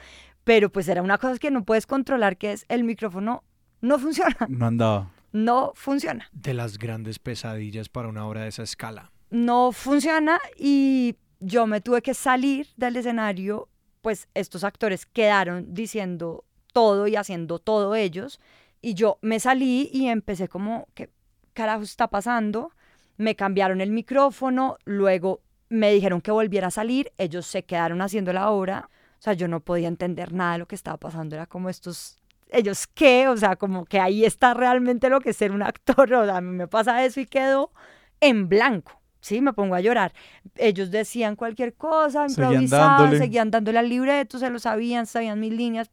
pero pues era una cosa que no puedes controlar, que es el micrófono no funciona, No andaba. no funciona, De las grandes pesadillas para una obra de esa escala. No funciona y yo me tuve que salir del escenario, pues estos actores quedaron diciendo todo y haciendo todo ellos y yo me salí y empecé como, ¿qué carajo está pasando? Me cambiaron el micrófono, luego me dijeron que volviera a salir, ellos se quedaron haciendo la obra, o sea, yo no podía entender nada de lo que estaba pasando, era como estos, ellos qué, o sea, como que ahí está realmente lo que es ser un actor, o sea, a mí me pasa eso y quedo en blanco. Sí, me pongo a llorar. Ellos decían cualquier cosa, improvisaban, seguían dándole al libreto, se lo sabían, sabían mis líneas.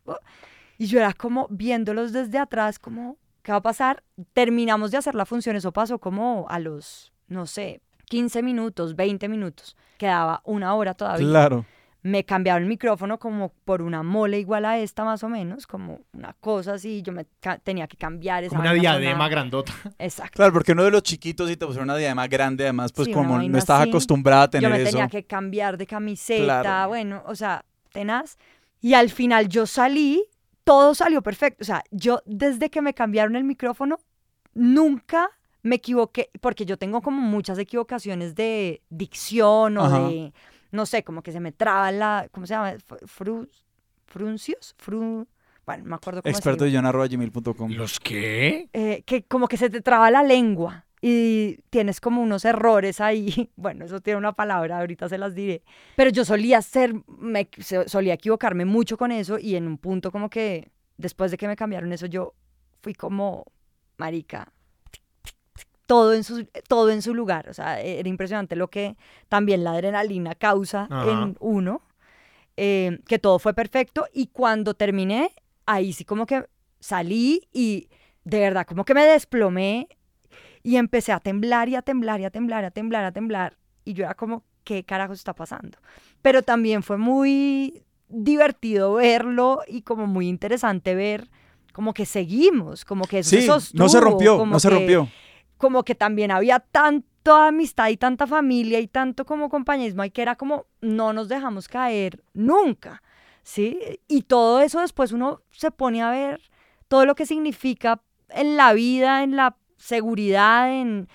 Y yo era como viéndolos desde atrás, como, ¿qué va a pasar? Terminamos de hacer la función, eso pasó como a los, no sé, 15 minutos, 20 minutos. Quedaba una hora todavía. Claro. Me cambiaron el micrófono como por una mole igual a esta más o menos, como una cosa así. Yo me tenía que cambiar esa Como una diadema grandota. Exacto. Claro, porque uno de los chiquitos y te pusieron una diadema grande, además, pues Sí, como no estás así. acostumbrada a Yo tener me eso. tenía que cambiar de camiseta, Claro. bueno, o sea, tenaz. Y al final yo salí, todo salió perfecto. O sea, yo desde que me cambiaron el micrófono, nunca me equivoqué, porque yo tengo como muchas equivocaciones de dicción o Ajá. de, no sé, como que se me traba la, ¿cómo se llama? Fru- Fru, ¿Fruncios? Fru, bueno, no me acuerdo cómo Experto de john.gmail.com. ¿Los qué? Eh, que como que se te traba la lengua y tienes como unos errores ahí. Bueno, eso tiene una palabra, ahorita se las diré. Pero yo solía ser, me solía equivocarme mucho con eso y en un punto como que después de que me cambiaron eso yo fui como marica todo en su todo en su lugar, o sea, era impresionante lo que también la adrenalina causa Ajá. en uno. eh, que todo fue perfecto y cuando terminé, ahí sí como que salí y de verdad como que me desplomé y empecé a temblar y a temblar y a temblar a temblar, a temblar. Y yo era como, ¿qué carajo está pasando? Pero también fue muy divertido verlo y como muy interesante ver como que seguimos, como que eso Sí, se no se sostuvo, rompió, no se rompió. Como que también había tanta amistad y tanta familia y tanto como compañerismo y que era como, no nos dejamos caer nunca, ¿sí? Y todo eso después uno se pone a ver todo lo que significa en la vida, en la seguridad, en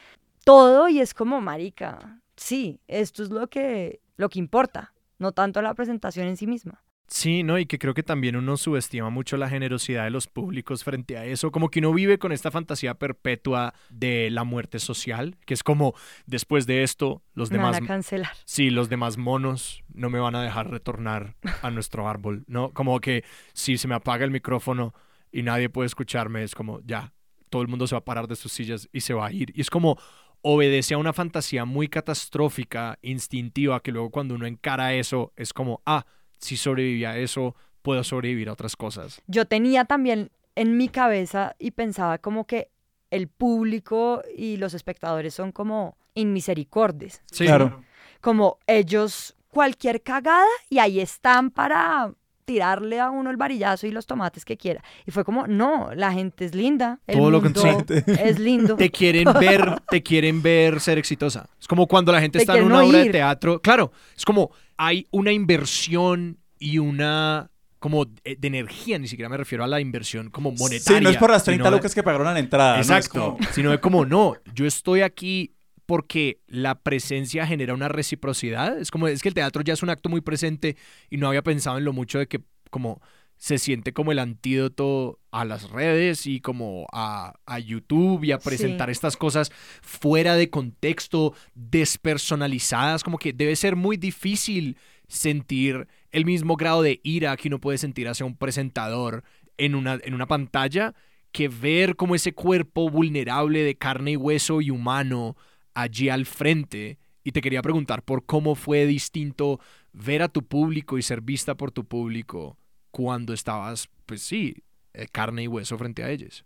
todo y es como, marica, sí, esto es lo que, lo que importa, no tanto la presentación en sí misma. Sí, ¿no? Y que creo que también uno subestima mucho la generosidad de los públicos frente a eso. Como que uno vive con esta fantasía perpetua de la muerte social, que es como, después de esto, los Me van demás... a cancelar. Sí, los demás monos no me van a dejar retornar a nuestro árbol, ¿no? Como que si se me apaga el micrófono y nadie puede escucharme, es como, ya, todo el mundo se va a parar de sus sillas y se va a ir. Y es como, obedece a una fantasía muy catastrófica, instintiva, que luego cuando uno encara eso, es como, ah, si sobreviví a eso, puedo sobrevivir a otras cosas. yo tenía también en mi cabeza y pensaba como que el público y los espectadores son como inmisericordes, Sí, Claro. como ellos cualquier cagada y ahí están para tirarle a uno el varillazo y los tomates que quiera. Y fue como, no, la gente es linda, el Todo lo mundo contrario. es lindo. te quieren ver, te quieren ver ser exitosa. Es como cuando la gente Te está en una obra de teatro. Claro, es como hay una inversión y una como de, de energía, ni siquiera me refiero a la inversión como monetaria. Sí, no es por las 30 sino de- lucas que pagaron a la entrada. ¿no? Es Exacto, como- sino de como no, yo estoy aquí porque la presencia genera una reciprocidad. Es como, es que el teatro ya es un acto muy presente y no había pensado en lo mucho de que como se siente como el antídoto a las redes y como a, a YouTube y a presentar Sí. estas cosas fuera de contexto, despersonalizadas, como que debe ser muy difícil sentir el mismo grado de ira que uno puede sentir hacia un presentador en una, en una pantalla que ver como ese cuerpo vulnerable de carne y hueso y humano allí al frente. Y te quería preguntar por cómo fue distinto ver a tu público y ser vista por tu público cuando estabas, pues sí, eh, carne y hueso frente a ellos.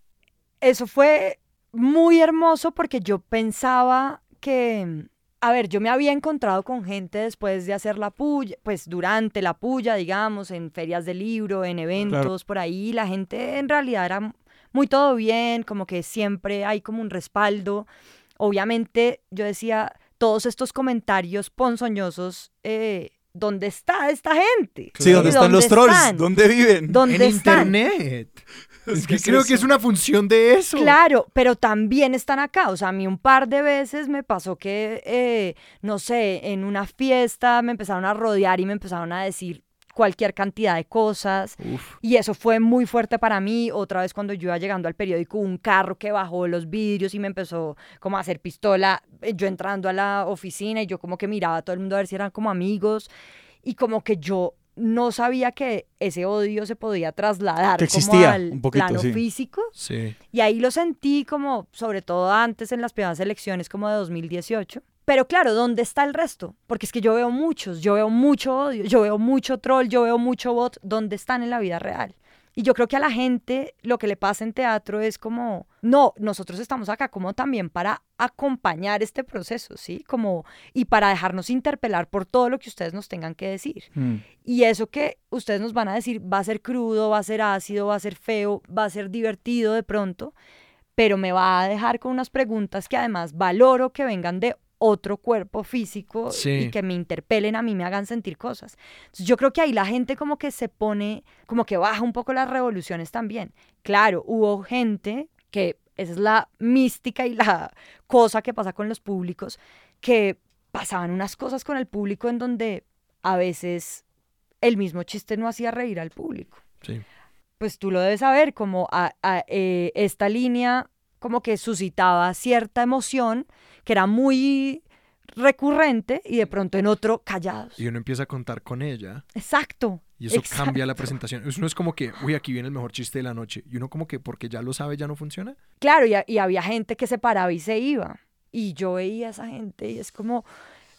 eso fue muy hermoso porque yo pensaba que, a ver, yo me había encontrado con gente después de hacer la puya, pues durante la puya, digamos, en ferias de libro, en eventos por ahí, la gente en realidad era muy todo bien, como que siempre hay como un respaldo. Obviamente yo decía, todos estos comentarios ponzoñosos eh, ¿dónde está esta gente? Sí, ¿dónde están los trolls? están? ¿Dónde viven? ¿Dónde en están? internet. Es que ¿Qué es creo que es una función de eso. Claro, pero también están acá. O sea, a mí un par de veces me pasó que, eh, no sé, en una fiesta me empezaron a rodear y me empezaron a decir cualquier cantidad de cosas. Uf. Y eso fue muy fuerte para mí. Otra vez cuando yo iba llegando al periódico, un carro que bajó los vidrios y me empezó como a hacer pistola. eh, Yo entrando a la oficina y yo como que miraba a todo el mundo a ver si eran como amigos. Y como que yo no sabía que ese odio se podía trasladar Que como existía, al un poquito, plano sí. físico. Sí. Y ahí lo sentí como, sobre todo antes en las primeras elecciones como de 2018. Pero claro, ¿dónde está el resto? Porque es que yo veo muchos, yo veo mucho odio, yo veo mucho troll, yo veo mucho bot. ¿Dónde están en la vida real? Y yo creo que a la gente lo que le pasa en teatro es como, no, nosotros estamos acá como también para acompañar este proceso, ¿sí? Como, y para dejarnos interpelar por todo lo que ustedes nos tengan que decir. Mm. Y eso que ustedes nos van a decir va a ser crudo, va a ser ácido, va a ser feo, va a ser divertido de pronto, pero me va a dejar con unas preguntas que además valoro que vengan de otro cuerpo físico Sí. y que me interpelen a mí, me hagan sentir cosas. Entonces, yo creo que ahí la gente como que se pone, como que baja un poco las revoluciones también. Claro, hubo gente que esa es la mística y la cosa que pasa con los públicos, que pasaban unas cosas con el público en donde a veces el mismo chiste no hacía reír al público. Sí. Pues tú lo debes saber, como a- a, eh, esta línea como que suscitaba cierta emoción que era muy recurrente y de pronto en otro callados. Y uno empieza a contar con ella Exacto. y eso exacto. cambia la presentación. Eso no es como que, uy, aquí viene el mejor chiste de la noche. Y uno como que porque ya lo sabe ya no funciona. Claro, y, y había gente que se paraba y se iba. Y yo veía a esa gente y es como,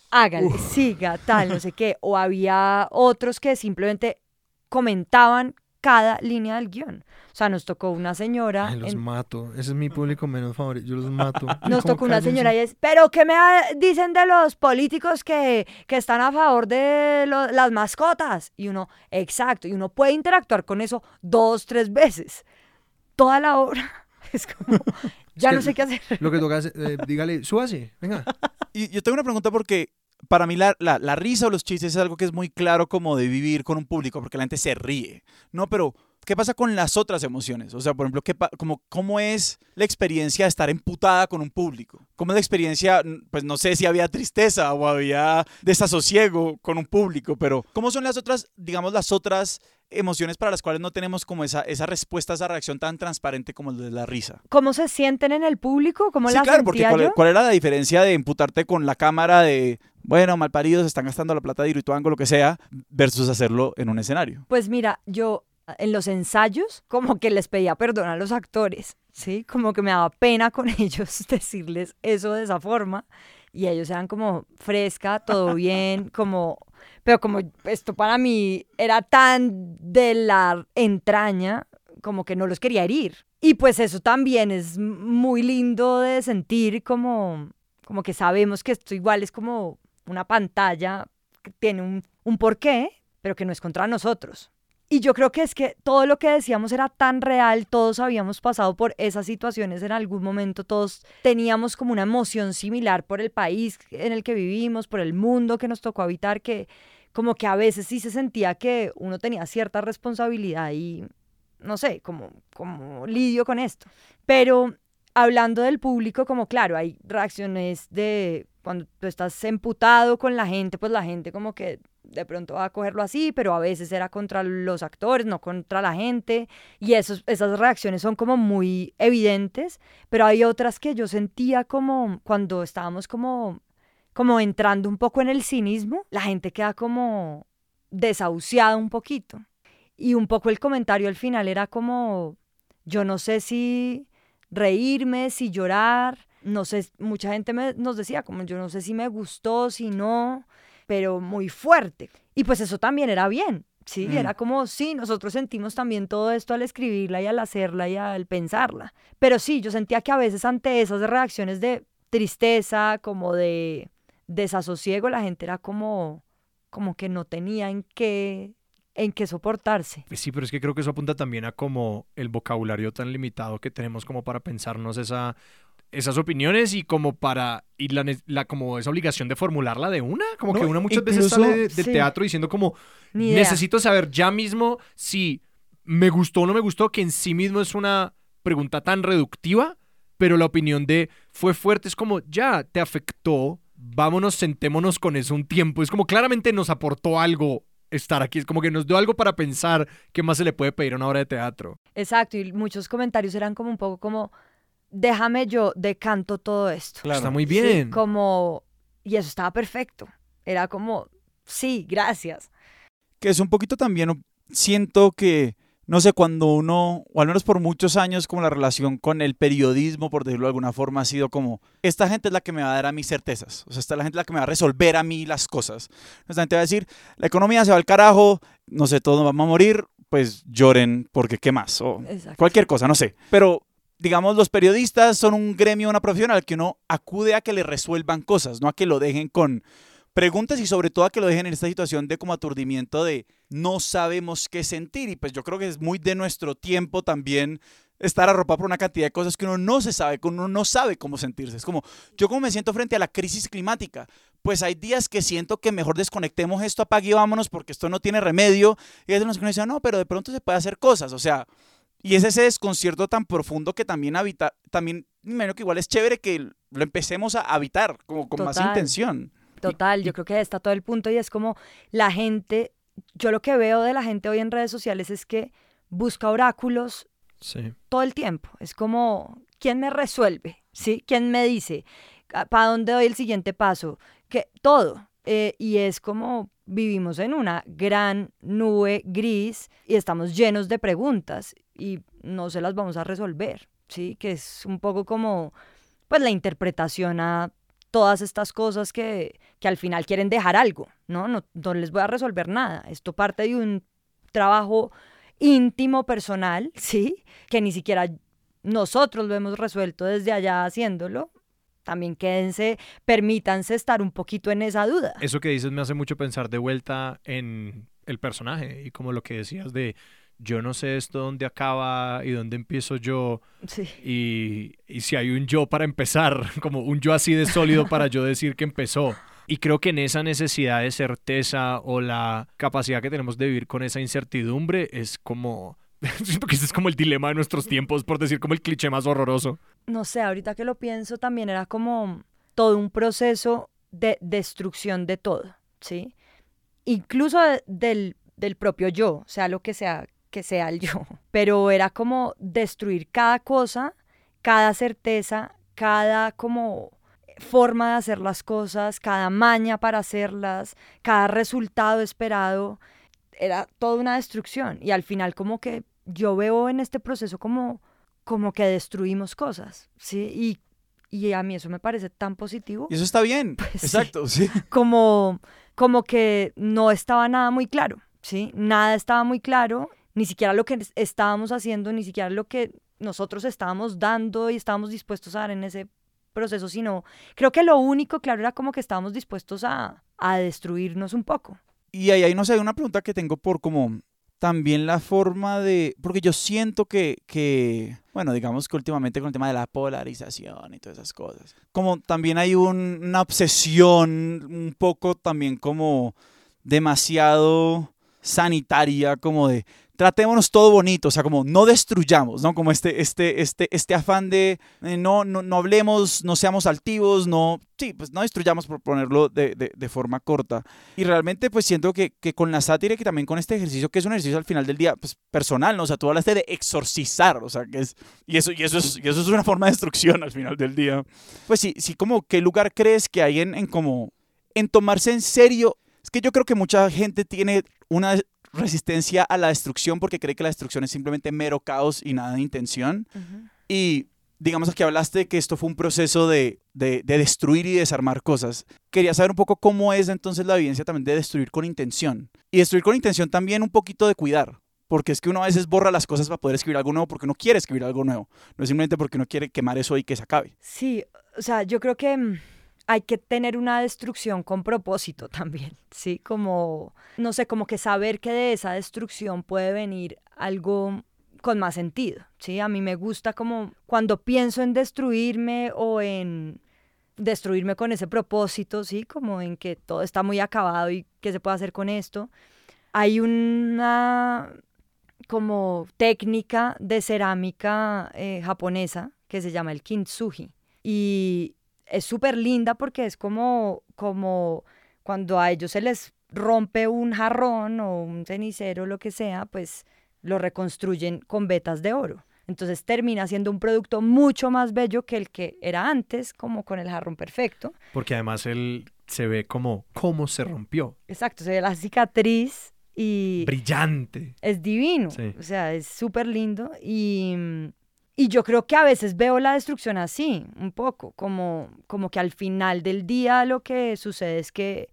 hágale, siga, tal, no sé qué. O había otros que simplemente comentaban cada línea del guion. O sea, nos tocó una señora. Ay, los en- mato. Ese es mi público menos favorito. Yo los mato. nos tocó una cállense. señora y es, pero ¿qué me ha- dicen de los políticos que, que están a favor de lo- las mascotas? Y uno, exacto, y uno puede interactuar con eso dos, tres veces. Toda la obra es como, ya que no sé qué hacer. Lo que toca es, eh, dígale, súbase, venga. Y yo tengo una pregunta porque para mí la, la- la risa o los chistes es algo que es muy claro como de vivir con un público, porque la gente se ríe. No, pero ¿qué pasa con las otras emociones? O sea, por ejemplo, ¿qué como, ¿cómo es la experiencia de estar emputada con un público? ¿Cómo es la experiencia, pues no sé si había tristeza o había desasosiego con un público, pero ¿cómo son las otras, digamos, las otras emociones para las cuales no tenemos como esa, esa respuesta, esa reacción tan transparente como el de la risa? ¿Cómo se sienten en el público? ¿Cómo Sí, la claro, porque ¿cuál, era la diferencia de imputarte con la cámara de, bueno, malparidos, están gastando la plata de Irituango, lo que sea, versus hacerlo en un escenario? Pues mira, yo en los ensayos como que les pedía perdón a los actores, ¿sí? Como que me daba pena con ellos decirles eso de esa forma y ellos eran como fresca, todo bien, como pero como esto para mí era tan de la entraña como que no los quería herir. Y pues eso también es muy lindo de sentir como como que sabemos que esto igual es como una pantalla que tiene un, un porqué, pero que no es contra nosotros. Y yo creo que es que todo lo que decíamos era tan real, todos habíamos pasado por esas situaciones en algún momento, todos teníamos como una emoción similar por el país en el que vivimos, por el mundo que nos tocó habitar, que como que a veces sí se sentía que uno tenía cierta responsabilidad y no sé, como, como lidio con esto. Pero hablando del público, como claro, hay reacciones de cuando tú estás emputado con la gente, pues la gente como que de pronto va a cogerlo así, pero a veces era contra los actores, no contra la gente, y esos, esas reacciones son como muy evidentes, pero hay otras que yo sentía como cuando estábamos como, como entrando un poco en el cinismo, la gente queda como desahuciada un poquito. Y un poco el comentario al final era como, yo no sé si reírme, si llorar, no sé, mucha gente me, nos decía como yo no sé si me gustó, si no, pero muy fuerte. Y pues eso también era bien, sí, Mm. era como, sí, nosotros sentimos también todo esto al escribirla y al hacerla y al pensarla. Pero sí, yo sentía que a veces ante esas reacciones de tristeza, como de desasosiego, la gente era como, como que no tenía en qué, en qué soportarse. Sí, pero es que creo que eso apunta también a como el vocabulario tan limitado que tenemos como para pensarnos esa, esas opiniones y como para y la, como esa obligación de formularla de una como No, que una muchas veces sale de- Sí. teatro diciendo como necesito saber ya mismo si me gustó o no me gustó que en sí mismo es una pregunta tan reductiva pero la opinión de fue fuerte es como ya te afectó vámonos sentémonos con eso un tiempo es como claramente nos aportó algo estar aquí es como que nos dio algo para pensar qué más se le puede pedir a una obra de teatro. Exacto, y muchos comentarios eran como un poco como, déjame yo decanto todo esto. Claro. está muy Sí, bien como, y eso estaba perfecto. Era como, sí, gracias. que es un poquito también, siento que, no sé, cuando uno, o al menos por muchos años, como la relación con el periodismo, por decirlo de alguna forma, ha sido como, esta gente es la que me va a dar a mis certezas, o sea, esta es la gente la que me va a resolver a mí las cosas. Esta gente va a decir, la economía se va al carajo, no sé, todos vamos a morir, pues lloren, porque qué más, o Exacto. cualquier cosa, no sé. Pero, digamos, los periodistas son un gremio, una profesión al que uno acude a que le resuelvan cosas, no a que lo dejen con preguntas y sobre todo a que lo dejen en esta situación de como aturdimiento de no sabemos qué sentir. Y pues yo creo que es muy de nuestro tiempo también estar arropado por una cantidad de cosas que uno no se sabe, que uno no sabe cómo sentirse. Es como, yo como me siento frente a la crisis climática, pues hay días que siento que mejor desconectemos esto, apague y vámonos porque esto no tiene remedio. Y hay unos que uno dice, no, pero de pronto se puede hacer cosas. O sea, y es ese desconcierto tan profundo que también habita, también, me imagino que igual es chévere que lo empecemos a habitar como con más Total. intención. Total, yo creo que está todo el punto y es como la gente, yo lo que veo de la gente hoy en redes sociales es que busca oráculos sí todo el tiempo. Es como, ¿quién me resuelve? ¿Sí? ¿Quién me dice? ¿Para dónde doy el siguiente paso? que Todo. Eh, y es como vivimos en una gran nube gris y estamos llenos de preguntas y no se las vamos a resolver, ¿sí? Que es un poco como, pues, la interpretación a todas estas cosas que, que al final quieren dejar algo, ¿no? ¿no? No les voy a resolver nada. Esto parte de un trabajo íntimo, personal, ¿sí? Que ni siquiera nosotros lo hemos resuelto desde allá haciéndolo. También quédense, permítanse estar un poquito en esa duda. Eso que dices me hace mucho pensar de vuelta en el personaje y como lo que decías de yo no sé esto dónde acaba y dónde empiezo yo Sí. y, y si hay un yo para empezar, como un yo así de sólido para yo decir que empezó. Y creo que en esa necesidad de certeza o la capacidad que tenemos de vivir con esa incertidumbre es como... Siento que ese es como el dilema de nuestros tiempos, por decir como el cliché más horroroso. No sé, ahorita que lo pienso también era como todo un proceso de destrucción de todo, ¿sí? Incluso de- del, del propio yo, sea lo que sea que sea el yo. Pero era como destruir cada cosa, cada certeza, cada como forma de hacer las cosas, cada maña para hacerlas, cada resultado esperado, era toda una destrucción. Y al final como que yo veo en este proceso como, como que destruimos cosas, ¿sí? Y, y a mí eso me parece tan positivo Y eso está bien. Pues sí. Exacto, sí. como, como que no estaba nada muy claro, ¿sí? Nada estaba muy claro, ni siquiera lo que es- estábamos haciendo, ni siquiera lo que nosotros estábamos dando y estábamos dispuestos a dar en ese proceso, sino creo que lo único claro era como que estábamos dispuestos a, a destruirnos un poco. Y ahí, ahí no sé, hay una pregunta que tengo por como también la forma de, porque yo siento que, que, bueno, digamos que últimamente con el tema de la polarización y todas esas cosas, como también hay un- una obsesión un poco también como demasiado sanitaria, como de tratémonos todo bonito, o sea, como no destruyamos, ¿no? Como este, este, este, este afán de eh, no, no, no hablemos, no seamos altivos, no, sí, pues no destruyamos por ponerlo de, de, de forma corta. Y realmente pues siento que, que con la sátira y que también con este ejercicio, que es un ejercicio al final del día, pues personal, ¿no? O sea, tú hablaste de exorcizar, o sea, que es, y eso, y eso, es, y eso es una forma de destrucción al final del día. Pues sí, sí, como, ¿qué lugar crees que hay en, en como, en tomarse en serio? Es que yo creo que mucha gente tiene una resistencia a la destrucción porque cree que la destrucción es simplemente mero caos y nada de intención. Y digamos que hablaste de que esto fue un proceso de, de, de destruir y desarmar cosas. Quería saber un poco cómo es entonces la vivencia también de destruir con intención. Y destruir con intención también un poquito de cuidar. Porque es que uno a veces borra las cosas para poder escribir algo nuevo porque uno quiere escribir algo nuevo. No es simplemente porque uno quiere quemar eso y que se acabe. Sí, o sea, yo creo que mm, hay que tener una destrucción con propósito también, ¿sí? Como, no sé, como que saber que de esa destrucción puede venir algo con más sentido, ¿sí? A mí me gusta como cuando pienso en destruirme o en destruirme con ese propósito, ¿sí? Como en que todo está muy acabado y qué se puede hacer con esto. Hay una como técnica de cerámica eh, japonesa que se llama el kintsugi y es súper linda porque es como, como cuando a ellos se les rompe un jarrón o un cenicero, o lo que sea, pues lo reconstruyen con vetas de oro. Entonces termina siendo un producto mucho más bello que el que era antes, como con el jarrón perfecto. Porque además él se ve como cómo se rompió. Exacto, se ve la cicatriz y... Brillante. Es divino, o sea, es súper lindo y, y yo creo que a veces veo la destrucción así, un poco, como, como que al final del día lo que sucede es que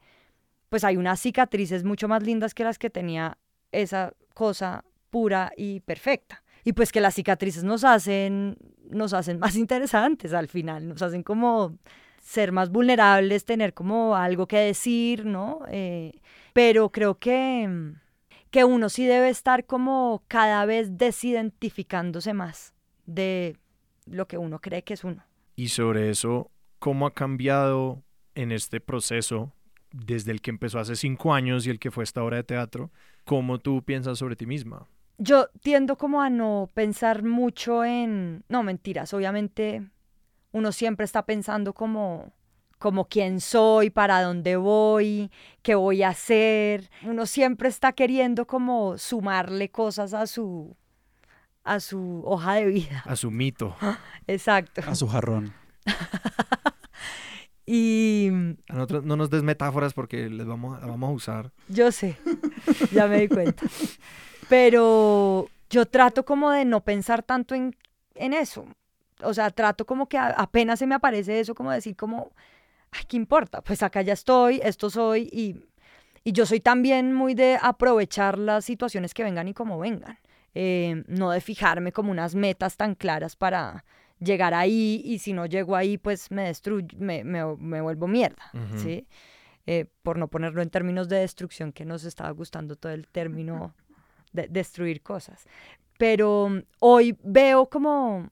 pues hay unas cicatrices mucho más lindas que las que tenía esa cosa pura y perfecta. Y pues que las cicatrices nos hacen, nos hacen más interesantes al final, nos hacen como ser más vulnerables, tener como algo que decir, ¿no? Eh, pero creo que, que uno sí debe estar como cada vez desidentificándose más de lo que uno cree que es uno. Y sobre eso, ¿cómo ha cambiado en este proceso desde el que empezó hace cinco años y el que fue esta obra de teatro? ¿Cómo tú piensas sobre ti misma? Yo tiendo como a no pensar mucho en, no mentiras, obviamente uno siempre está pensando como como quién soy, para dónde voy, qué voy a hacer. Uno siempre está queriendo como sumarle cosas a su a su hoja de vida. A su mito. Exacto. A su jarrón. y a nosotros no nos des metáforas porque les vamos, vamos a usar. Yo sé, ya me di cuenta. Pero yo trato como de no pensar tanto en, en eso. O sea, trato como que apenas se me aparece eso, como decir como, ay, ¿qué importa? Pues acá ya estoy, esto soy y, y yo soy también muy de aprovechar las situaciones que vengan y como vengan. Eh, no de fijarme como unas metas tan claras para llegar ahí y si no llego ahí pues me destruyo, me, me, vuelvo mierda, ¿sí? Eh, por no ponerlo en términos de destrucción, que nos estaba gustando todo el término de destruir cosas. Pero mm, hoy veo como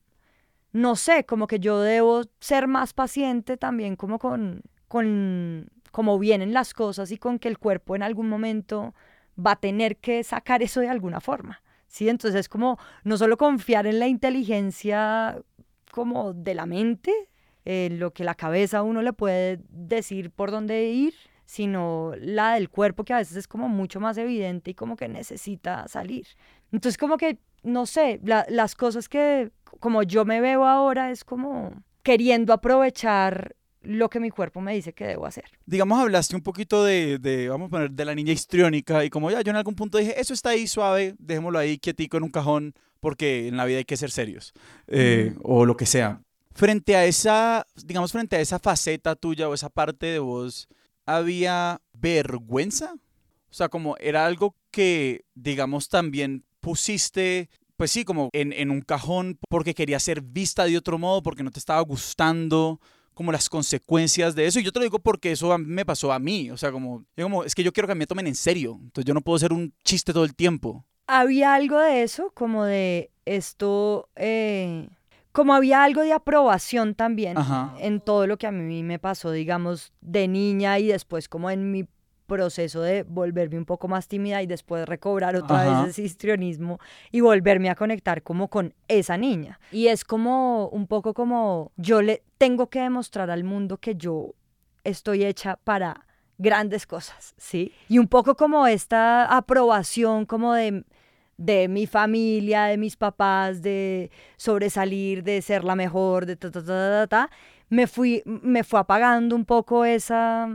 no sé, como que yo debo ser más paciente también como con, con cómo vienen las cosas y con que el cuerpo en algún momento va a tener que sacar eso de alguna forma. ¿Sí? Entonces es como no solo confiar en la inteligencia como de la mente, en lo que la cabeza uno le puede decir por dónde ir, sino la del cuerpo que a veces es como mucho más evidente y como que necesita salir. Entonces como que, no sé, las cosas que como yo me veo ahora es como queriendo aprovechar lo que mi cuerpo me dice que debo hacer. Digamos, hablaste un poquito de, de, vamos a poner, de la niña histriónica y como ya yo en algún punto dije, eso está ahí suave, dejémoslo ahí quietico en un cajón porque en la vida hay que ser serios eh, o lo que sea. Frente a esa, digamos, frente a esa faceta tuya o esa parte de vos, ¿había vergüenza? O sea, como era algo que, digamos, también pusiste pues sí, como en, un cajón porque quería ser vista de otro modo, porque no te estaba gustando como las consecuencias de eso. Y yo te lo digo porque eso me pasó a mí. O sea, como, como, es que yo quiero que me tomen en serio. Entonces yo no puedo ser un chiste todo el tiempo. Había algo de eso, como de esto, eh, como había algo de aprobación también en todo lo que a mí me pasó, digamos, de niña y después como en mi proceso de volverme un poco más tímida y después recobrar otra vez ese histrionismo y volverme a conectar como con esa niña. Y es como un poco como yo le tengo que demostrar al mundo que yo estoy hecha para grandes cosas, ¿sí? Y un poco como esta aprobación como de de mi familia, de mis papás, de sobresalir, de ser la mejor, de ta ta ta ta, ta me fui me fue apagando un poco esa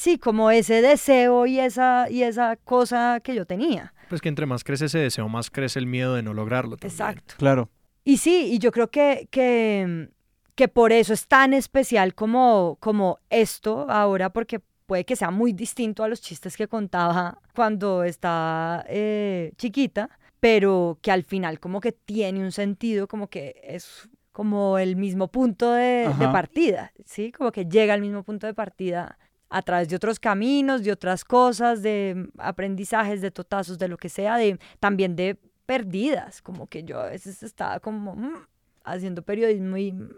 sí, como ese deseo y esa, y esa cosa que yo tenía. Pues que entre más crece ese deseo, más crece el miedo de no lograrlo. Exacto. Claro. Y sí, y yo creo que, que, que por eso es tan especial como, como esto ahora, porque puede que sea muy distinto a los chistes que contaba cuando estaba eh, chiquita, pero que al final como que tiene un sentido, como que es como el mismo punto de, de partida, ¿sí? Como que llega al mismo punto de partida a través de otros caminos, de otras cosas, de aprendizajes, de totazos, de lo que sea, de también de perdidas, como que yo a veces estaba como mm, haciendo periodismo y mm,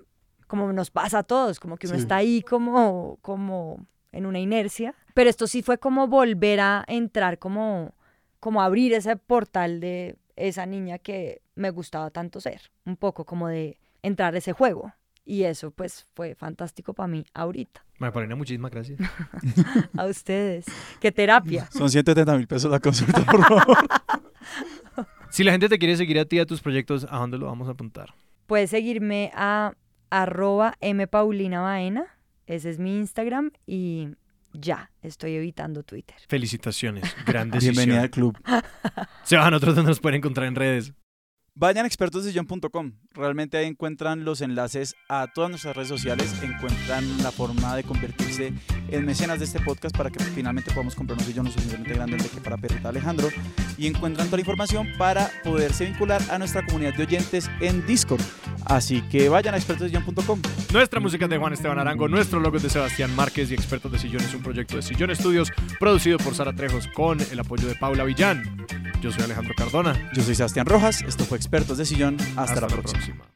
como nos pasa a todos, como que uno Sí. está ahí como, como en una inercia. Pero esto sí fue como volver a entrar, como, como abrir ese portal de esa niña que me gustaba tanto ser, un poco como de entrar a ese juego. Y eso pues fue fantástico para mí ahorita. María Paulina, muchísimas gracias. A ustedes. ¡Qué terapia! Son 170 mil pesos la consulta, por favor. Si la gente te quiere seguir a ti, a tus proyectos, ¿a dónde lo vamos a apuntar? Puedes seguirme a arroba mpaulinavaena, ese es mi Instagram y ya, estoy evitando Twitter. Felicitaciones, gran decisión. Bienvenida al club. Se van otros donde nos pueden encontrar en redes. Vayan a expertosdesillón.com. Realmente ahí encuentran los enlaces a todas nuestras redes sociales, encuentran la forma de convertirse en mecenas de este podcast para que finalmente podamos comprar un sillón lo suficientemente grande de que para perrita Alejandro y encuentran toda la información para poderse vincular a nuestra comunidad de oyentes en Discord. Así que vayan a expertosdesillón.com. Nuestra música es de Juan Esteban Arango, nuestro logo es de Sebastián Márquez y Expertos de Sillón es un proyecto de Sillón Estudios producido por Sara Trejos con el apoyo de Paula Villán. Yo soy Alejandro Cardona. Yo soy Sebastián Rojas, esto fue expertos de sillón. Hasta, La próxima.